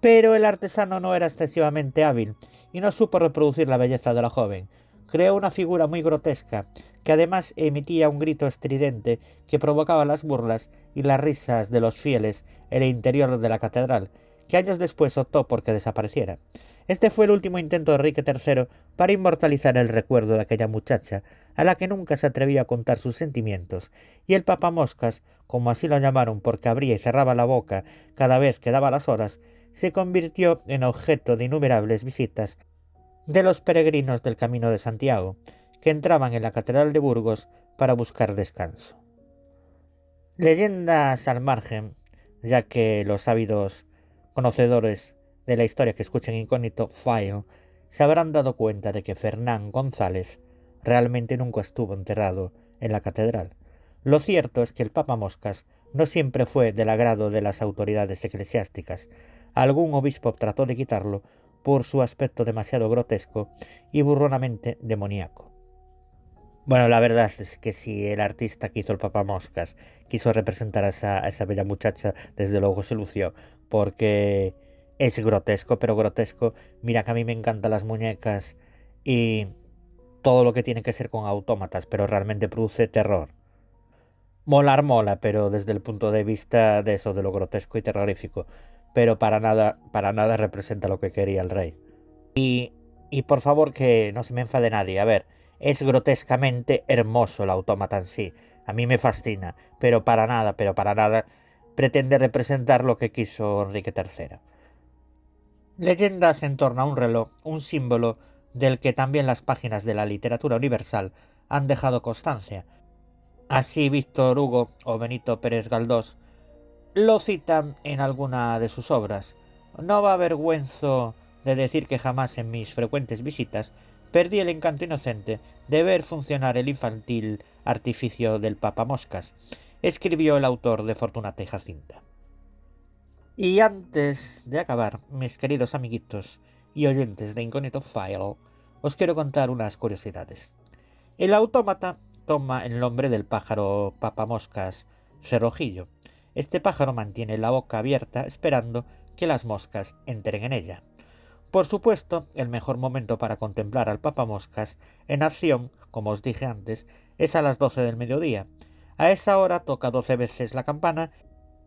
[SPEAKER 3] Pero el artesano no era excesivamente hábil y no supo reproducir la belleza de la joven. Creó una figura muy grotesca, que además emitía un grito estridente que provocaba las burlas y las risas de los fieles en el interior de la catedral, que años después optó por que desapareciera. Este fue el último intento de Enrique III para inmortalizar el recuerdo de aquella muchacha, a la que nunca se atrevió a contar sus sentimientos, y el Papa Moscas, como así lo llamaron porque abría y cerraba la boca cada vez que daba las horas, se convirtió en objeto de innumerables visitas de los peregrinos del Camino de Santiago, que entraban en la Catedral de Burgos para buscar descanso. Leyendas al margen, ya que los ávidos conocedores de la historia que escuchen Incógnito File se habrán dado cuenta de que Fernán González realmente nunca estuvo enterrado en la catedral. Lo cierto es que el Papa Moscas no siempre fue del agrado de las autoridades eclesiásticas. Algún obispo trató de quitarlo por su aspecto demasiado grotesco y burronamente demoníaco. Bueno, la verdad es que si el artista que hizo el Papa Moscas quiso representar a esa, a esa bella muchacha, desde luego se lució, porque es grotesco, pero grotesco. Mira que a mí me encantan las muñecas y todo lo que tiene que ser con autómatas, pero realmente produce terror. Molar mola, pero desde el punto de vista de eso, de lo grotesco y terrorífico. Pero para nada, para nada representa lo que quería el rey. Y, y por favor que no se me enfade nadie. A ver, es grotescamente hermoso el autómata en sí. A mí me fascina, pero para nada, pero para nada pretende representar lo que quiso Enrique III. Leyendas en torno a un reloj, un símbolo del que también las páginas de la literatura universal han dejado constancia. Así Víctor Hugo o Benito Pérez Galdós lo citan en alguna de sus obras. No va avergüenzo de decir que jamás en mis frecuentes visitas perdí el encanto inocente de ver funcionar el infantil artificio del Papa Moscas, escribió el autor de Fortunata y Jacinta. Y antes de acabar, mis queridos amiguitos y oyentes de Incógnito File, os quiero contar unas curiosidades. El autómata toma el nombre del pájaro papamoscas cerrojillo. Este pájaro mantiene la boca abierta esperando que las moscas entren en ella. Por supuesto, el mejor momento para contemplar al papamoscas en acción, como os dije antes, es a las 12 del mediodía. A esa hora toca 12 veces la campana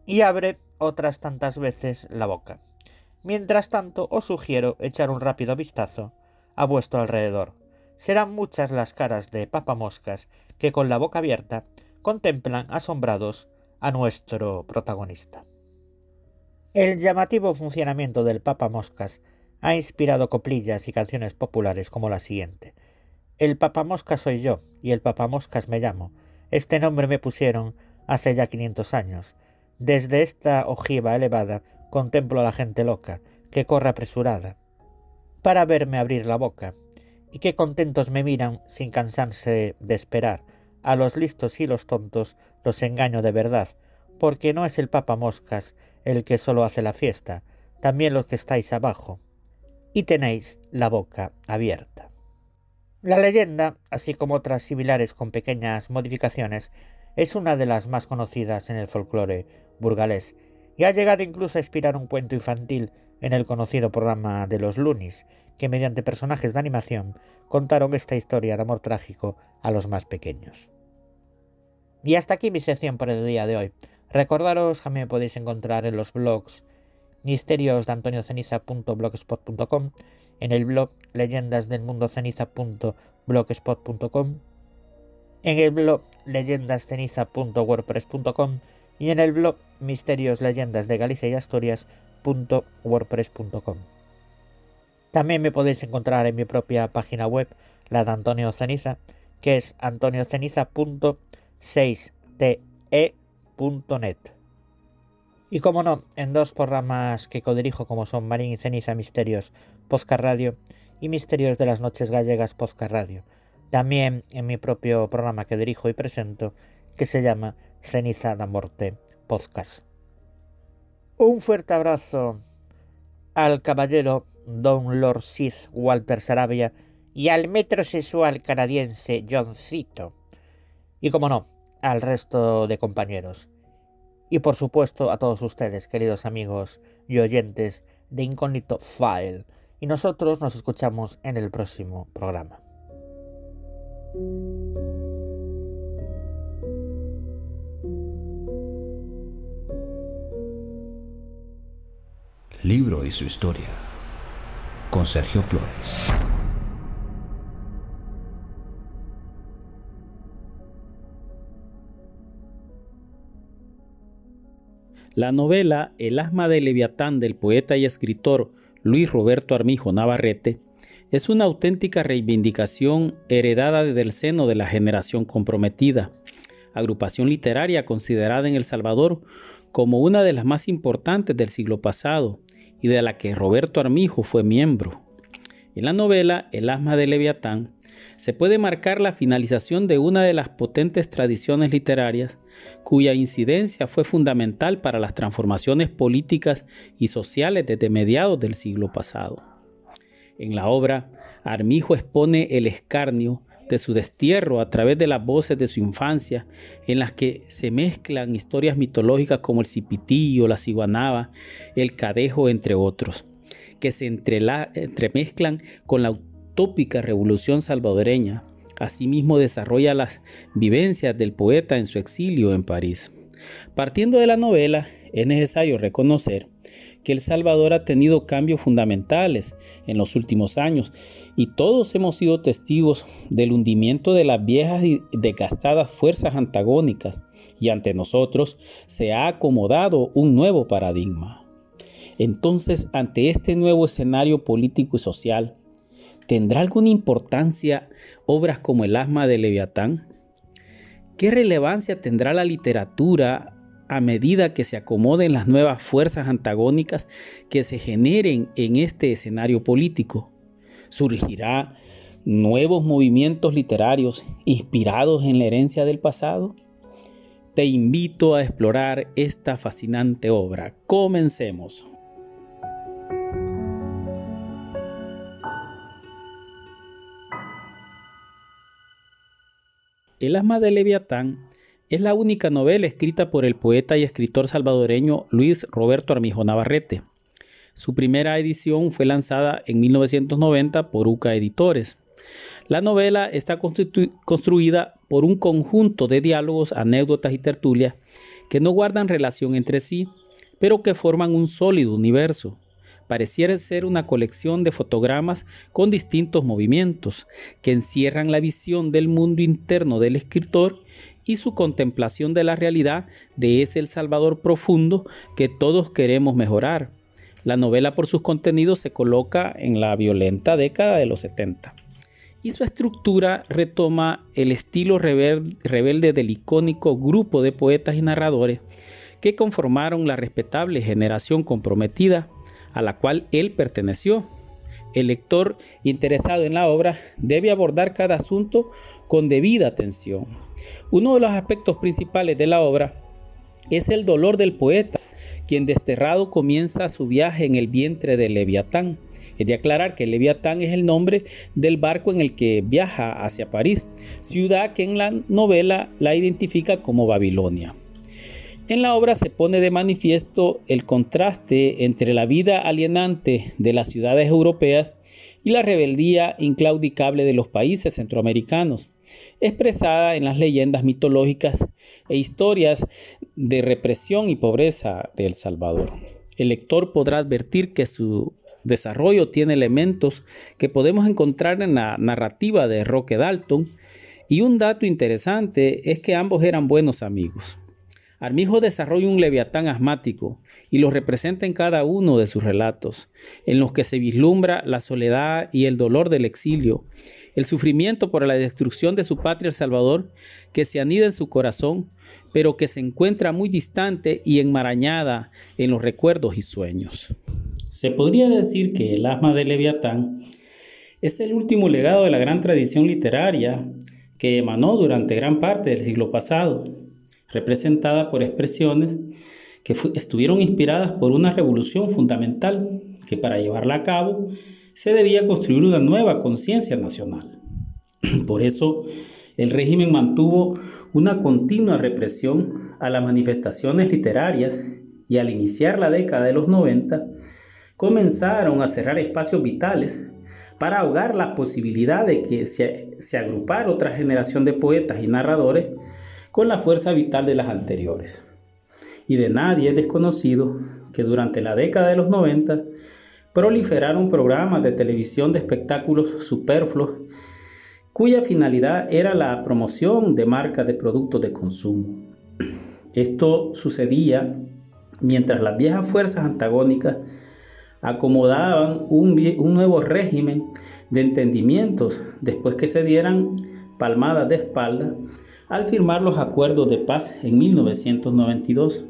[SPEAKER 3] y abre otras tantas veces la boca. Mientras tanto, os sugiero echar un rápido vistazo a vuestro alrededor. Serán muchas las caras de papamoscas que con la boca abierta contemplan asombrados a nuestro protagonista. El llamativo funcionamiento del papamoscas ha inspirado coplillas y canciones populares como la siguiente. El papamoscas soy yo y el papamoscas me llamo. Este nombre me pusieron hace ya 500 años desde esta ojiva elevada contemplo a la gente loca, que corre apresurada, para verme abrir la boca, y qué contentos me miran sin cansarse de esperar. A los listos y los tontos los engaño de verdad, porque no es el Papa Moscas el que solo hace la fiesta, también los que estáis abajo, y tenéis la boca abierta. La leyenda, así como otras similares con pequeñas modificaciones, es una de las más conocidas en el folclore burgalés, y ha llegado incluso a inspirar un cuento infantil en el conocido programa de los Lunis, que mediante personajes de animación contaron esta historia de amor trágico a los más pequeños. Y hasta aquí mi sección por el día de hoy. Recordaros que me podéis encontrar en los blogs misterios de antonioceniza.blogspot.com, en el blog leyendasdelmundoceniza.blogspot.com, en el blog leyendasceniza.wordpress.com y en el blog misterios leyendas de Galicia y Asturias.wordpress.com. También me podéis encontrar en mi propia página web, la de Antonio Ceniza, que es antonioceniza.6te.net. Y como no, en dos programas que codirijo como son Marín y Ceniza Misterios Posca Radio y Misterios de las Noches Gallegas Posca Radio. También en mi propio programa que dirijo y presento, que se llama Ceniza da Morte Podcast. Un fuerte abrazo al caballero Don Lord Sith Walter Sarabia y al metrosexual canadiense Johncito. Y como no, al resto de compañeros. Y por supuesto a todos ustedes, queridos amigos y oyentes de Incógnito File. Y nosotros nos escuchamos en el próximo programa.
[SPEAKER 2] Libro y su historia con Sergio Flores.
[SPEAKER 4] La novela El asma de Leviatán del poeta y escritor Luis Roberto Armijo Navarrete es una auténtica reivindicación heredada desde el seno de la generación comprometida, agrupación literaria considerada en El Salvador como una de las más importantes del siglo pasado y de la que Roberto Armijo fue miembro. En la novela El asma de Leviatán se puede marcar la finalización de una de las potentes tradiciones literarias cuya incidencia fue fundamental para las transformaciones políticas y sociales desde mediados del siglo pasado. En la obra, Armijo expone el escarnio de su destierro a través de las voces de su infancia, en las que se mezclan historias mitológicas como el cipitillo, la ciguanaba, el cadejo, entre otros, que se entremezclan con la utópica revolución salvadoreña. Asimismo desarrolla las vivencias del poeta en su exilio en París. Partiendo de la novela, es necesario reconocer que El Salvador ha tenido cambios fundamentales en los últimos años y todos hemos sido testigos del hundimiento de las viejas y desgastadas fuerzas antagónicas y ante nosotros se ha acomodado un nuevo paradigma. Entonces, ante este nuevo escenario político y social, ¿tendrá alguna importancia obras como El asma de Leviatán? ¿Qué relevancia tendrá la literatura a medida que se acomoden las nuevas fuerzas antagónicas que se generen en este escenario político. ¿Surgirá nuevos movimientos literarios inspirados en la herencia del pasado? Te invito a explorar esta fascinante obra. Comencemos. El asma de Leviatán es la única novela escrita por el poeta y escritor salvadoreño Luis Roberto Armijo Navarrete. Su primera edición fue lanzada en 1990 por UCA Editores. La novela está construida por un conjunto de diálogos, anécdotas y tertulias que no guardan relación entre sí, pero que forman un sólido universo. Pareciera ser una colección de fotogramas con distintos movimientos que encierran la visión del mundo interno del escritor y su contemplación de la realidad de ese El Salvador profundo que todos queremos mejorar. La novela por sus contenidos se coloca en la violenta década de los 70 y su estructura retoma el estilo rebelde del icónico grupo de poetas y narradores que conformaron la respetable generación comprometida a la cual él perteneció. El lector interesado en la obra debe abordar cada asunto con debida atención, uno de los aspectos principales de la obra es el dolor del poeta, quien desterrado comienza su viaje en el vientre de Leviatán. Es de aclarar que Leviatán es el nombre del barco en el que viaja hacia París, ciudad que en la novela la identifica como Babilonia. En la obra se pone de manifiesto el contraste entre la vida alienante de las ciudades europeas y la rebeldía inclaudicable de los países centroamericanos, expresada en las leyendas mitológicas e historias de represión y pobreza de El Salvador. El lector podrá advertir que su desarrollo tiene elementos que podemos encontrar en la narrativa de Roque Dalton y un dato interesante es que ambos eran buenos amigos. Armijo desarrolla un leviatán asmático y lo representa en cada uno de sus relatos, en los que se vislumbra la soledad y el dolor del exilio, el sufrimiento por la destrucción de su patria El Salvador, que se anida en su corazón, pero que se encuentra muy distante y enmarañada en los recuerdos y sueños. Se podría decir que el asma de Leviatán es el último legado de la gran tradición literaria que emanó durante gran parte del siglo pasado representada por expresiones que estuvieron inspiradas por una revolución fundamental que para llevarla a cabo se debía construir una nueva conciencia nacional. [CLEARS THROAT] Por eso, el régimen mantuvo una continua represión a las manifestaciones literarias y al iniciar la década de los 90, comenzaron a cerrar espacios vitales para ahogar la posibilidad de que se, agrupara otra generación de poetas y narradores con la fuerza vital de las anteriores. Y de nadie es desconocido que durante la década de los 90 proliferaron programas de televisión de espectáculos superfluos cuya finalidad era la promoción de marcas de productos de consumo. Esto sucedía mientras las viejas fuerzas antagónicas acomodaban un, nuevo régimen de entendimientos después que se dieran palmadas de espalda al firmar los acuerdos de paz en 1992.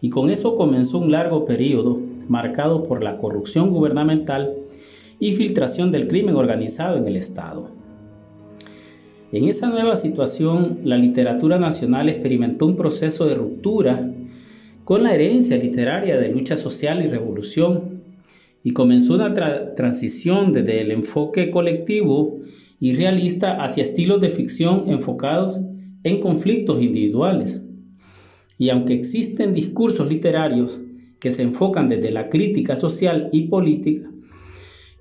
[SPEAKER 4] Y con eso comenzó un largo periodo marcado por la corrupción gubernamental y filtración del crimen organizado en el Estado. En esa nueva situación, la literatura nacional experimentó un proceso de ruptura con la herencia literaria de lucha social y revolución y comenzó una transición desde el enfoque colectivo y realista hacia estilos de ficción enfocados en conflictos individuales. Y aunque existen discursos literarios que se enfocan desde la crítica social y política,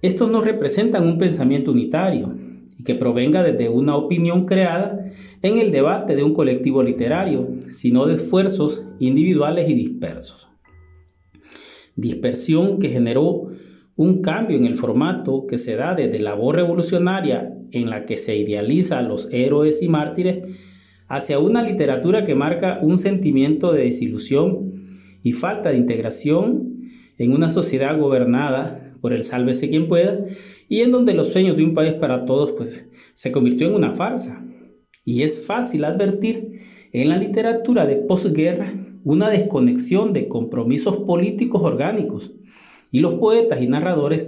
[SPEAKER 4] estos no representan un pensamiento unitario y que provenga desde una opinión creada en el debate de un colectivo literario, sino de esfuerzos individuales y dispersos dispersión que generó un cambio en el formato que se da desde la voz revolucionaria en la que se idealiza a los héroes y mártires hacia una literatura que marca un sentimiento de desilusión y falta de integración en una sociedad gobernada por el sálvese quien pueda y en donde los sueños de un país para todos pues se convirtió en una farsa. Y es fácil advertir en la literatura de posguerra una desconexión de compromisos políticos orgánicos y los poetas y narradores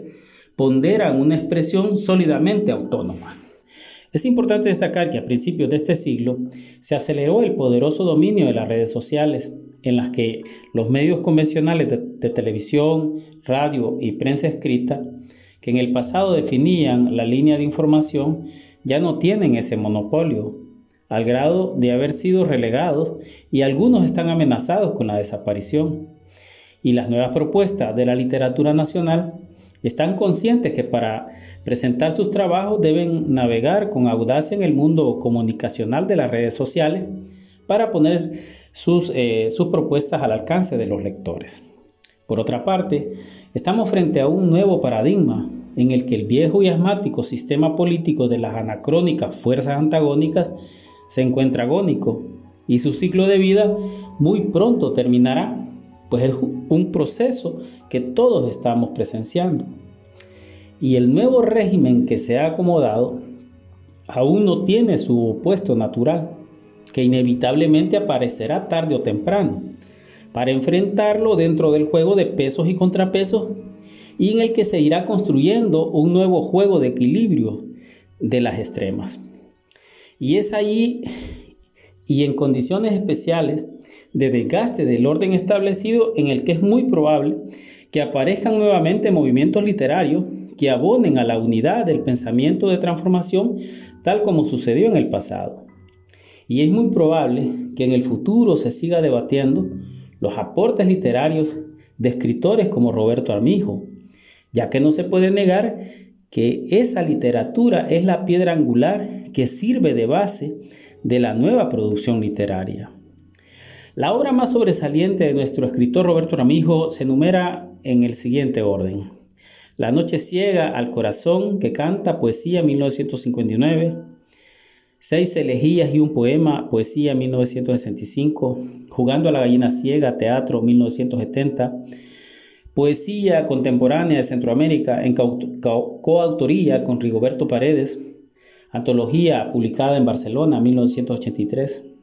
[SPEAKER 4] ponderan una expresión sólidamente autónoma. Es importante destacar que a principios de este siglo se aceleró el poderoso dominio de las redes sociales, en las que los medios convencionales de, de, televisión, radio y prensa escrita, que en el pasado definían la línea de información, ya no tienen ese monopolio al grado de haber sido relegados y algunos están amenazados con la desaparición. Y las nuevas propuestas de la literatura nacional están conscientes que para presentar sus trabajos deben navegar con audacia en el mundo comunicacional de las redes sociales para poner sus, eh, sus propuestas al alcance de los lectores. Por otra parte, estamos frente a un nuevo paradigma en el que el viejo y asmático sistema político de las anacrónicas fuerzas antagónicas se encuentra agónico y su ciclo de vida muy pronto terminará, pues es un proceso que todos estamos presenciando. Y el nuevo régimen que se ha acomodado aún no tiene su opuesto natural, que inevitablemente aparecerá tarde o temprano, para enfrentarlo dentro del juego de pesos y contrapesos y en el que se irá construyendo un nuevo juego de equilibrio de las extremas. Y es ahí y en condiciones especiales de desgaste del orden establecido en el que es muy probable que aparezcan nuevamente movimientos literarios que abonen a la unidad del pensamiento de transformación tal como sucedió en el pasado. Y es muy probable que en el futuro se siga debatiendo los aportes literarios de escritores como Roberto Armijo, ya que no se puede negar que esa literatura es la piedra angular que sirve de base de la nueva producción literaria. La obra más sobresaliente de nuestro escritor Roberto Ramijo se enumera en el siguiente orden. La noche ciega al corazón que canta poesía 1959, Seis elegías y un poema, poesía 1965, Jugando a la gallina ciega, teatro 1970, Poesía contemporánea de Centroamérica en coautoría con Rigoberto Paredes. Antología publicada en Barcelona 1983.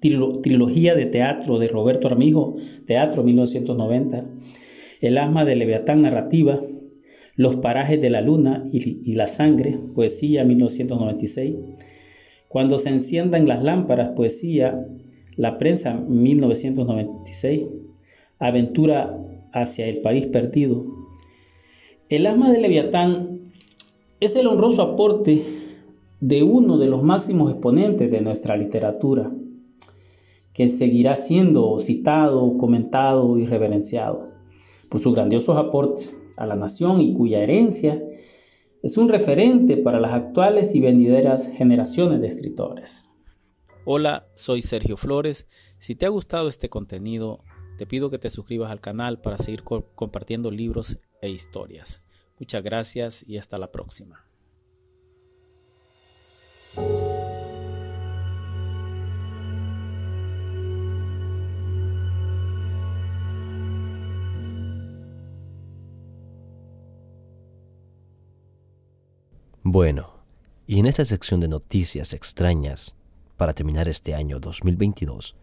[SPEAKER 4] Trilogía de teatro de Roberto Armijo, Teatro 1990. El asma de Leviatán narrativa. Los parajes de la luna y, y la sangre, poesía 1996. Cuando se enciendan las lámparas, poesía. La prensa 1996, Aventura hacia el París perdido. El asma de Leviatán es el honroso aporte de uno de los máximos exponentes de nuestra literatura, que seguirá siendo citado, comentado y reverenciado por sus grandiosos aportes a la nación y cuya herencia es un referente para las actuales y venideras generaciones de escritores. Hola, soy Sergio Flores. Si te ha gustado este contenido, te pido que te suscribas al canal para seguir compartiendo libros e historias. Muchas gracias y hasta la próxima.
[SPEAKER 1] Bueno, y en esta sección de noticias extrañas, para terminar este año 2022,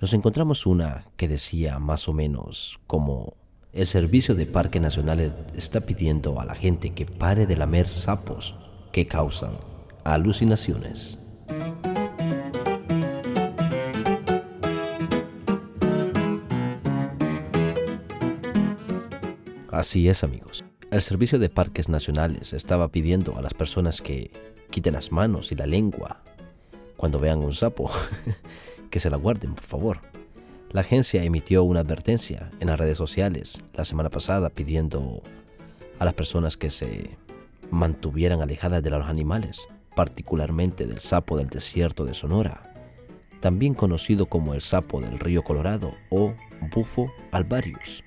[SPEAKER 1] nos encontramos una que decía más o menos como el Servicio de Parques Nacionales está pidiendo a la gente que pare de lamer sapos que causan alucinaciones. Así es amigos. El Servicio de Parques Nacionales estaba pidiendo a las personas que quiten las manos y la lengua cuando vean un sapo, [LAUGHS] que se la guarden, por favor. La agencia emitió una advertencia en las redes sociales la semana pasada pidiendo a las personas que se mantuvieran alejadas de los animales, particularmente del sapo del desierto de Sonora, también conocido como el sapo del río Colorado o bufo alvarius.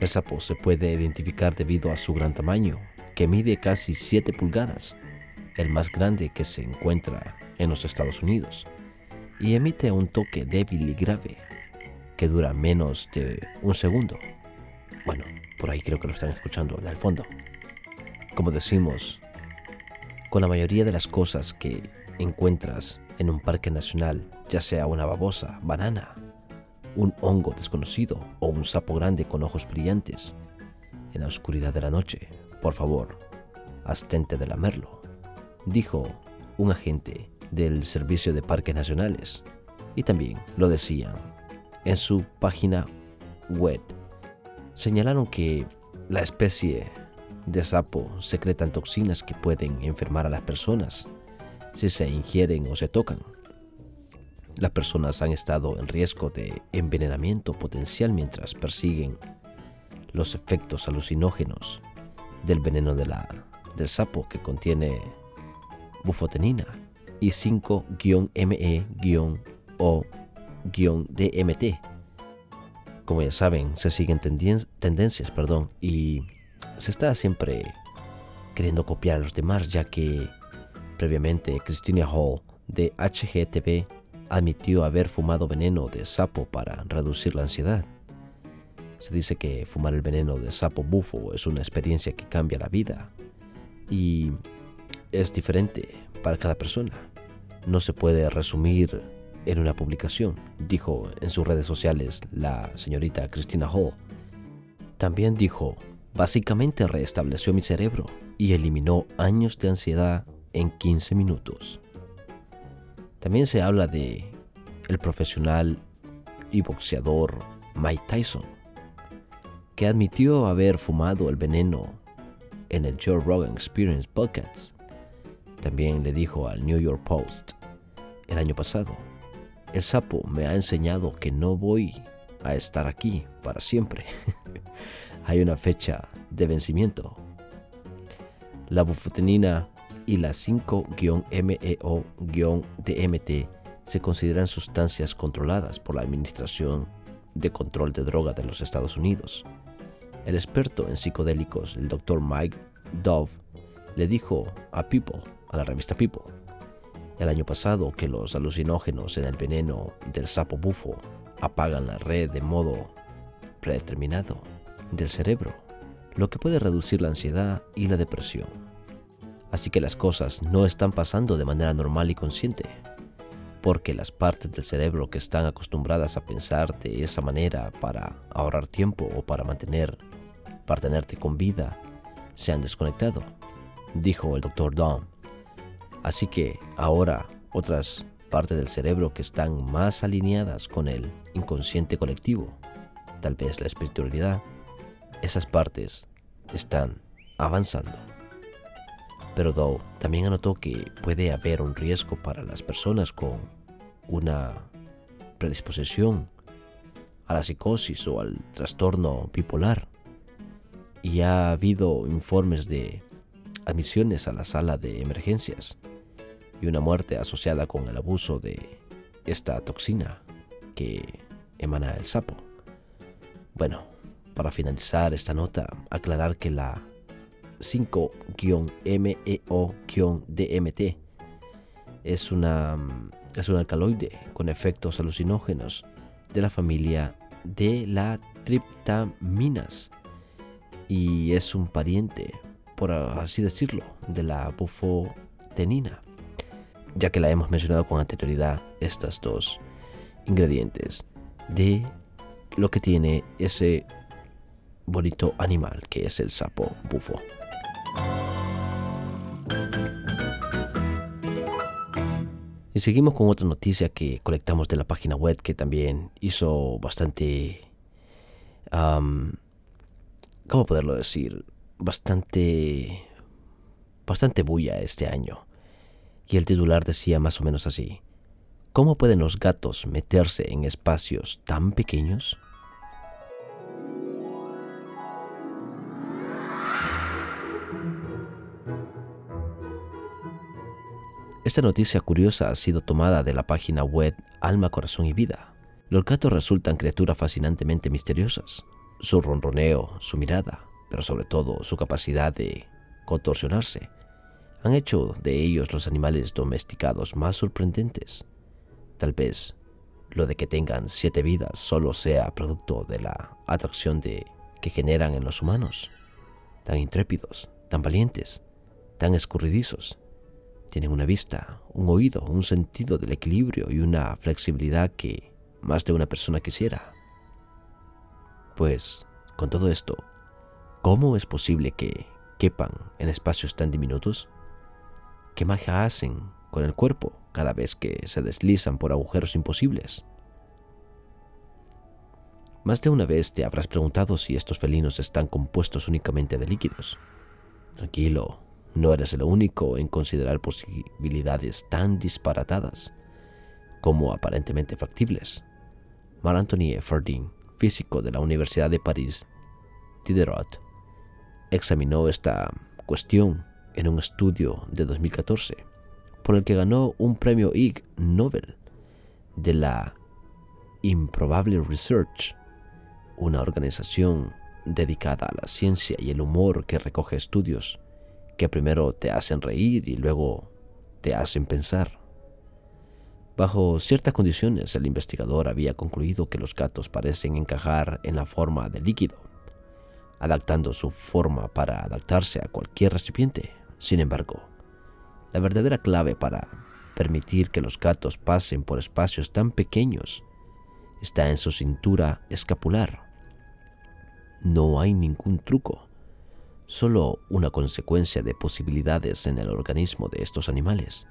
[SPEAKER 1] El sapo se puede identificar debido a su gran tamaño, que mide casi 7 pulgadas, el más grande que se encuentra en los Estados Unidos, y emite un toque débil y grave, que dura menos de un segundo. Bueno, por ahí creo que lo están escuchando en el fondo. Como decimos, con la mayoría de las cosas que encuentras en un parque nacional, ya sea una babosa, banana, un hongo desconocido o un sapo grande con ojos brillantes. En la oscuridad de la noche, por favor, astente de lamerlo, dijo un agente del Servicio de Parques Nacionales. Y también lo decían en su página web. Señalaron que la especie de sapo secretan toxinas que pueden enfermar a las personas si se ingieren o se tocan. Las personas han estado en riesgo de envenenamiento potencial mientras persiguen los efectos alucinógenos del veneno de la, del sapo que contiene bufotenina y 5-ME-O-DMT. Como ya saben, se siguen tendencias perdón, y se está siempre queriendo copiar a los demás, ya que previamente Christina Hall de HGTV admitió haber fumado veneno de sapo para reducir la ansiedad. Se dice que fumar el veneno de sapo bufo es una experiencia que cambia la vida y es diferente para cada persona. No se puede resumir en una publicación, dijo en sus redes sociales la señorita Christina Hall. También dijo, básicamente restableció mi cerebro y eliminó años de ansiedad en 15 minutos. También se habla de el profesional y boxeador Mike Tyson, que admitió haber fumado el veneno en el Joe Rogan Experience podcast. También le dijo al New York Post el año pasado, el sapo me ha enseñado que no voy a estar aquí para siempre. [LAUGHS] Hay una fecha de vencimiento. La bufotenina y la 5-MEO-DMT se consideran sustancias controladas por la Administración de Control de Droga de los Estados Unidos. El experto en psicodélicos, el Dr. Mike Dove, le dijo a People, a la revista People, el año pasado que los alucinógenos en el veneno del sapo bufo apagan la red de modo predeterminado del cerebro, lo que puede reducir la ansiedad y la depresión. Así que las cosas no están pasando de manera normal y consciente, porque las partes del cerebro que están acostumbradas a pensar de esa manera para ahorrar tiempo o para mantener, para tenerte con vida, se han desconectado, dijo el doctor Dawn. Así que ahora otras parte del cerebro que están más alineadas con el inconsciente colectivo, tal vez la espiritualidad, esas partes están avanzando. Pero Dow también anotó que puede haber un riesgo para las personas con una predisposición a la psicosis o al trastorno bipolar. Y ha habido informes de admisiones a la sala de emergencias y una muerte asociada con el abuso de esta toxina que emana el sapo. Bueno, para finalizar esta nota, aclarar que la 5-MEO-DMT es, una, es un alcaloide con efectos alucinógenos de la familia de la triptaminas y es un pariente, por así decirlo, de la bufotenina ya que la hemos mencionado con anterioridad, estas dos ingredientes de lo que tiene ese bonito animal que es el sapo bufo. Y seguimos con otra noticia que colectamos de la página web que también hizo bastante... ¿Cómo poderlo decir? Bastante... Bastante bulla este año y el titular decía más o menos así, ¿Cómo pueden los gatos meterse en espacios tan pequeños? Esta noticia curiosa ha sido tomada de la página web Alma, Corazón y Vida. Los gatos resultan criaturas fascinantemente misteriosas. Su ronroneo, su mirada, pero sobre todo su capacidad de contorsionarse, han hecho de ellos los animales domesticados más sorprendentes. Tal vez lo de que tengan siete vidas solo sea producto de la atracción que generan en los humanos. Tan intrépidos, tan valientes, tan escurridizos. Tienen una vista, un oído, un sentido del equilibrio y una flexibilidad que más de una persona quisiera. Pues, con todo esto, ¿cómo es posible que quepan en espacios tan diminutos? ¿Qué magia hacen con el cuerpo cada vez que se deslizan por agujeros imposibles? Más de una vez te habrás preguntado si estos felinos están compuestos únicamente de líquidos. Tranquilo, no eres el único en considerar posibilidades tan disparatadas como aparentemente factibles. Mar Anthony Ferdin, físico de la Universidad de París, Diderot, examinó esta cuestión en un estudio de 2014 por el que ganó un premio Ig Nobel de la Improbable Research, una organización dedicada a la ciencia y el humor que recoge estudios que primero te hacen reír y luego te hacen pensar. Bajo ciertas condiciones, el investigador había concluido que los gatos parecen encajar en la forma de líquido, adaptando su forma para adaptarse a cualquier recipiente. Sin embargo, la verdadera clave para permitir que los gatos pasen por espacios tan pequeños está en su cintura escapular. No hay ningún truco, solo una consecuencia de posibilidades en el organismo de estos animales.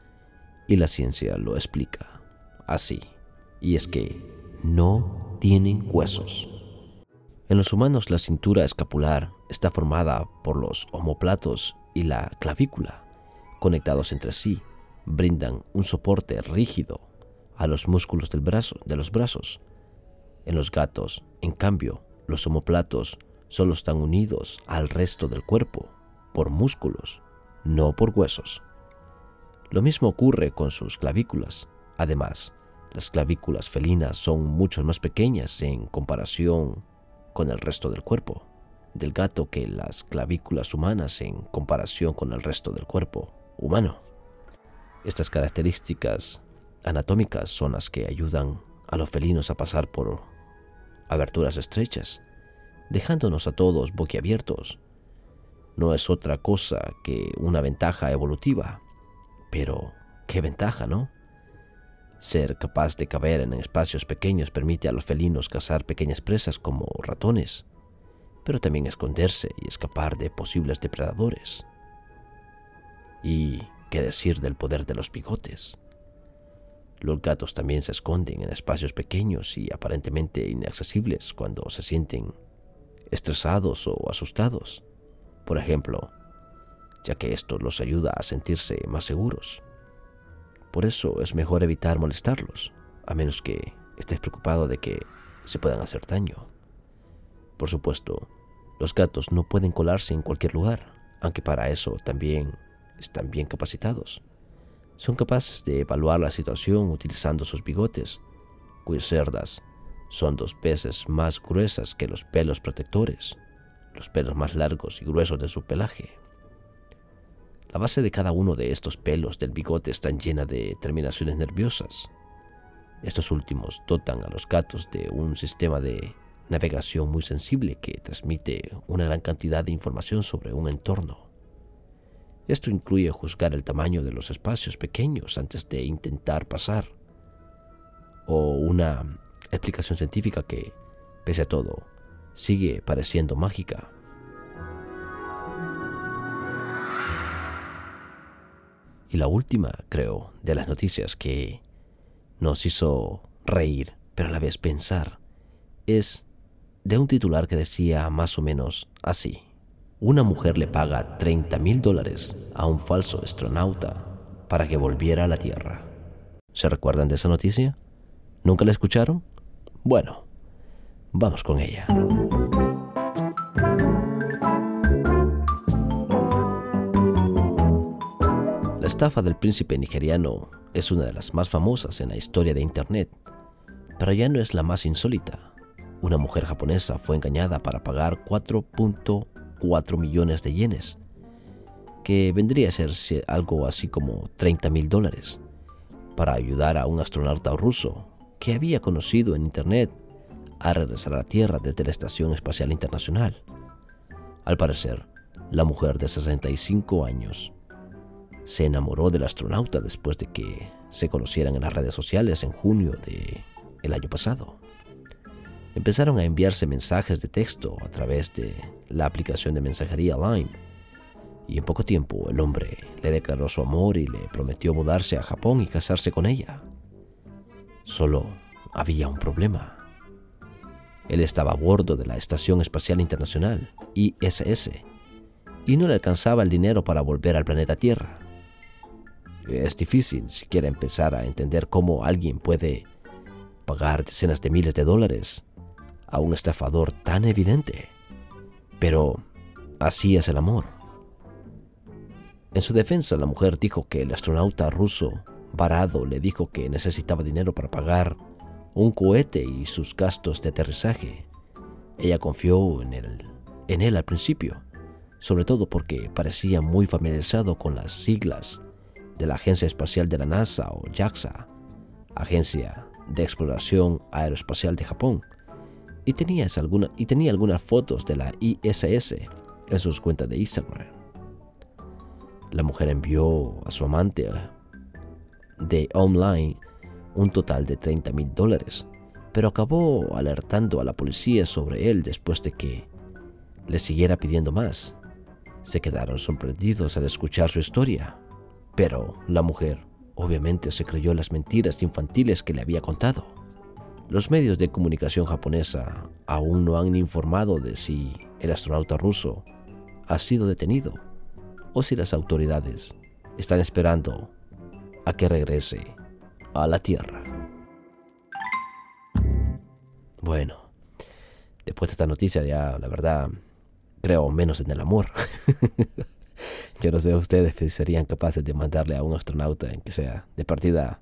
[SPEAKER 1] Y la ciencia lo explica así, y es que no tienen huesos. En los humanos la cintura escapular está formada por los omoplatos y la clavícula, conectados entre sí, brindan un soporte rígido a los músculos del brazo, de los brazos. En los gatos, en cambio, los omoplatos solo están unidos al resto del cuerpo por músculos, no por huesos. Lo mismo ocurre con sus clavículas. Además, las clavículas felinas son mucho más pequeñas en comparación con el resto del cuerpo del gato que las clavículas humanas en comparación con el resto del cuerpo humano. Estas características anatómicas son las que ayudan a los felinos a pasar por aberturas estrechas, dejándonos a todos boquiabiertos. No es otra cosa que una ventaja evolutiva. Pero, ¿qué ventaja, no? Ser capaz de caber en espacios pequeños permite a los felinos cazar pequeñas presas como ratones, pero también esconderse y escapar de posibles depredadores. ¿Y qué decir del poder de los bigotes? Los gatos también se esconden en espacios pequeños y aparentemente inaccesibles cuando se sienten estresados o asustados. Por ejemplo, ya que esto los ayuda a sentirse más seguros. Por eso es mejor evitar molestarlos, a menos que estés preocupado de que se puedan hacer daño. Por supuesto, los gatos no pueden colarse en cualquier lugar, aunque para eso también están bien capacitados. Son capaces de evaluar la situación utilizando sus bigotes, cuyas cerdas son dos veces más gruesas que los pelos protectores, los pelos más largos y gruesos de su pelaje. La base de cada uno de estos pelos del bigote está llena de terminaciones nerviosas. Estos últimos dotan a los gatos de un sistema de navegación muy sensible que transmite una gran cantidad de información sobre un entorno. Esto incluye juzgar el tamaño de los espacios pequeños antes de intentar pasar, o una explicación científica que, pese a todo, sigue pareciendo mágica. Y la última, creo, de las noticias que nos hizo reír, pero a la vez pensar, es de un titular que decía más o menos así. Una mujer le paga 30 mil dólares a un falso astronauta para que volviera a la Tierra. ¿Se recuerdan de esa noticia? ¿Nunca la escucharon? Bueno, vamos con ella. La estafa del príncipe nigeriano es una de las más famosas en la historia de Internet, pero ya no es la más insólita. Una mujer japonesa fue engañada para pagar 4.4 millones de yenes, que vendría a ser algo así como 30 mil dólares, para ayudar a un astronauta ruso que había conocido en Internet a regresar a la Tierra desde la Estación Espacial Internacional. Al parecer, la mujer de 65 años se enamoró del astronauta después de que se conocieran en las redes sociales en junio de el año pasado. Empezaron a enviarse mensajes de texto a través de la aplicación de mensajería Line y en poco tiempo el hombre le declaró su amor y le prometió mudarse a Japón y casarse con ella. Solo había un problema. Él estaba a bordo de la Estación Espacial Internacional, ISS, y no le alcanzaba el dinero para volver al planeta Tierra. Es difícil siquiera empezar a entender cómo alguien puede pagar decenas de miles de dólares a un estafador tan evidente. Pero así es el amor. En su defensa, la mujer dijo que el astronauta ruso varado le dijo que necesitaba dinero para pagar un cohete y sus gastos de aterrizaje. Ella confió en él, en él al principio, sobre todo porque parecía muy familiarizado con las siglas de la Agencia Espacial de la NASA o JAXA, Agencia de Exploración Aeroespacial de Japón, y, alguna, y tenía algunas fotos de la ISS en sus cuentas de Instagram. La mujer envió a su amante de online un total de 30 mil dólares, pero acabó alertando a la policía sobre él después de que le siguiera pidiendo más. Se quedaron sorprendidos al escuchar su historia. Pero la mujer obviamente se creyó las mentiras infantiles que le había contado. Los medios de comunicación japonesa aún no han informado de si el astronauta ruso ha sido detenido o si las autoridades están esperando a que regrese a la Tierra. Bueno, después de esta noticia ya la verdad creo menos en el amor. [LAUGHS] Yo no sé ustedes si serían capaces de mandarle a un astronauta en que sea de partida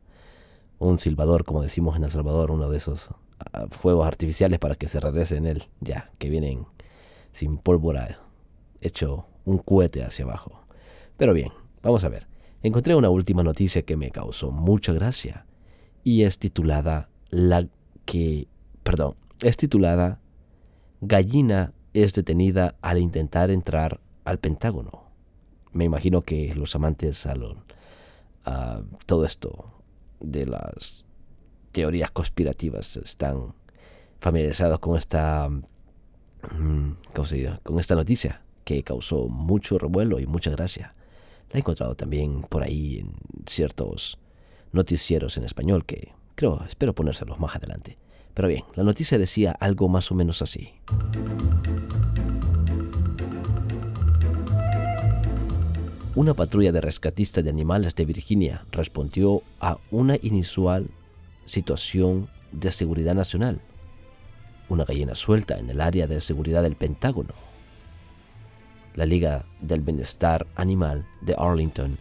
[SPEAKER 1] un silbador, como decimos en El Salvador, uno de esos ah, fuegos artificiales para que se regrese en él, ya, que vienen sin pólvora, hecho un cohete hacia abajo. Pero bien, vamos a ver. Encontré una última noticia que me causó mucha gracia y es titulada La que, perdón, es titulada Gallina es detenida al intentar entrar al Pentágono me imagino que los amantes a, todo esto de las teorías conspirativas están familiarizados con esta mm, ¿cómo se con esta noticia que causó mucho revuelo y mucha gracia. He encontrado también por ahí ciertos noticieros en español que creo, espero ponérselos más adelante. Pero bien, la noticia decía algo más o menos así. Una patrulla de rescatistas de animales de Virginia respondió a una inusual situación de seguridad nacional. Una gallina suelta en el área de seguridad del Pentágono. La Liga del Bienestar Animal de Arlington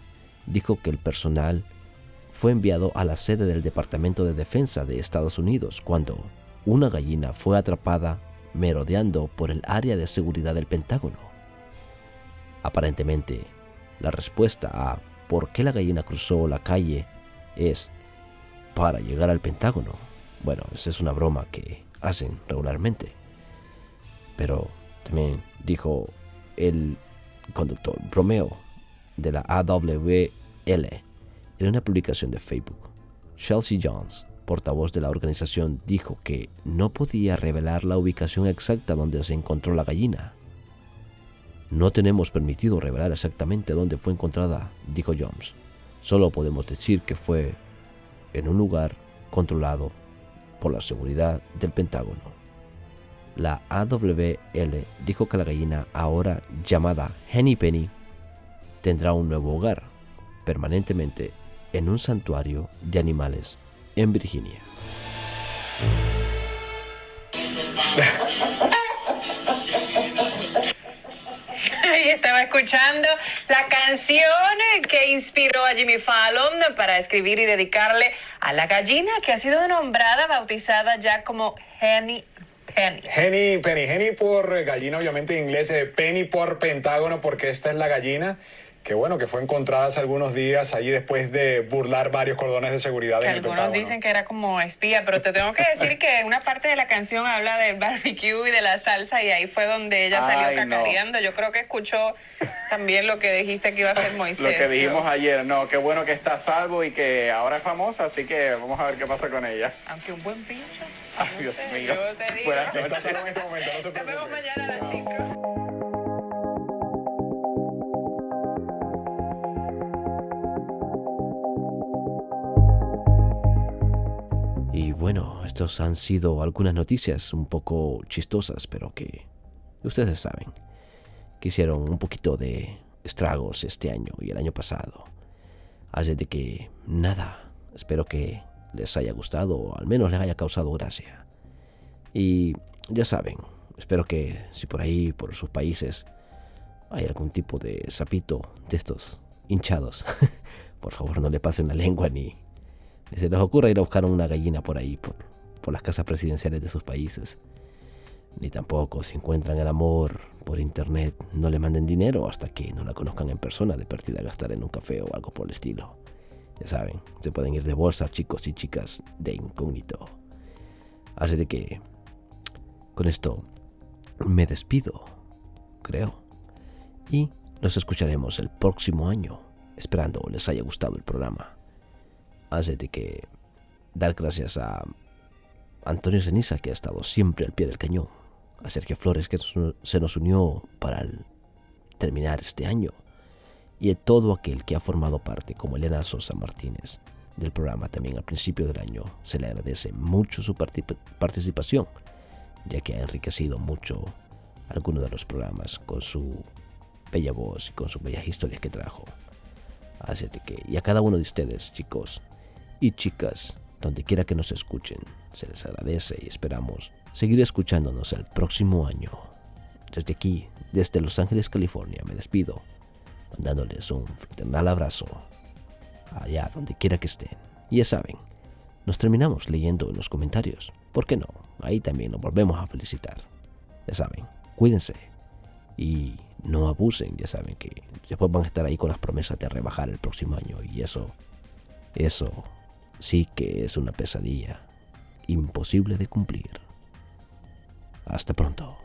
[SPEAKER 1] dijo que el personal fue enviado a la sede del Departamento de Defensa de Estados Unidos cuando una gallina fue atrapada merodeando por el área de seguridad del Pentágono. Aparentemente, la respuesta a por qué la gallina cruzó la calle es para llegar al Pentágono. Bueno, esa es una broma que hacen regularmente. Pero también dijo el conductor bromeo de la AWL en una publicación de Facebook. Chelsea Jones, portavoz de la organización, dijo que no podía revelar la ubicación exacta donde se encontró la gallina. No tenemos permitido revelar exactamente dónde fue encontrada, dijo Jones. Solo podemos decir que fue en un lugar controlado por la seguridad del Pentágono. La AWL dijo que la gallina, ahora llamada Henny Penny, tendrá un nuevo hogar permanentemente en un santuario de animales en Virginia.
[SPEAKER 5] estaba escuchando la canción que inspiró a Jimmy Fallon para escribir y dedicarle a la gallina que ha sido nombrada, bautizada ya como Henny Penny.
[SPEAKER 6] Henny Penny. Henny por gallina, obviamente en inglés, eh, Penny por pentágono, porque esta es la gallina que bueno, que fue encontrada hace algunos días allí después de burlar varios cordones de seguridad
[SPEAKER 5] que
[SPEAKER 6] en
[SPEAKER 5] algunos
[SPEAKER 6] el Pentágono.
[SPEAKER 5] dicen que era como espía, pero te tengo que decir que una parte de la canción habla del barbecue y de la salsa y ahí fue donde ella salió
[SPEAKER 7] Ay, no.
[SPEAKER 5] cacareando. Yo creo que escuchó también lo que dijiste que iba a hacer [LAUGHS] Moisés.
[SPEAKER 7] Lo que dijimos
[SPEAKER 5] ¿no?
[SPEAKER 7] ayer, no, qué bueno que está a salvo y que ahora es famosa, así que vamos a ver qué pasa con ella.
[SPEAKER 5] Aunque un buen pincho.
[SPEAKER 7] Ay, Dios mío.
[SPEAKER 5] Yo te digo.
[SPEAKER 7] Buenas
[SPEAKER 6] No
[SPEAKER 7] noches.
[SPEAKER 6] está salvo en este momento, no se
[SPEAKER 5] Nos vemos mañana a las 5.
[SPEAKER 1] Y bueno, estos han sido algunas noticias un poco chistosas, pero que ustedes saben que hicieron un poquito de estragos este año y el año pasado. Así de que nada, espero que les haya gustado o al menos les haya causado gracia. Y ya saben, espero que si por ahí, por sus países, hay algún tipo de sapito de estos hinchados, [LAUGHS] por favor no le pasen la lengua ni, se les ocurra ir a buscar una gallina por ahí, por, por las casas presidenciales de sus países. Ni tampoco si encuentran el amor por internet, no le manden dinero hasta que no la conozcan en persona de partida gastar en un café o algo por el estilo. Ya saben, se pueden ir de bolsa chicos y chicas de incógnito. Así de que con esto me despido, creo. Y nos escucharemos el próximo año, esperando les haya gustado el programa. Así de que dar gracias a Antonio Ceniza, que ha estado siempre al pie del cañón, a Sergio Flores, que se nos unió para terminar este año, y a todo aquel que ha formado parte, como Elena Sosa Martínez, del programa también al principio del año. Se le agradece mucho su parti- participación, ya que ha enriquecido mucho algunos de los programas con su bella voz y con sus bellas historias que trajo. Así de que, y a cada uno de ustedes, chicos y chicas, donde quiera que nos escuchen, se les agradece y esperamos seguir escuchándonos el próximo año. Desde aquí, desde Los Ángeles, California, me despido, mandándoles un fraternal abrazo, allá donde quiera que estén. Y ya saben, nos terminamos leyendo en los comentarios. ¿Por qué no? Ahí también nos volvemos a felicitar. Ya saben, cuídense y no abusen, ya saben que después van a estar ahí con las promesas de rebajar el próximo año y eso, eso sí que es una pesadilla imposible de cumplir. Hasta pronto.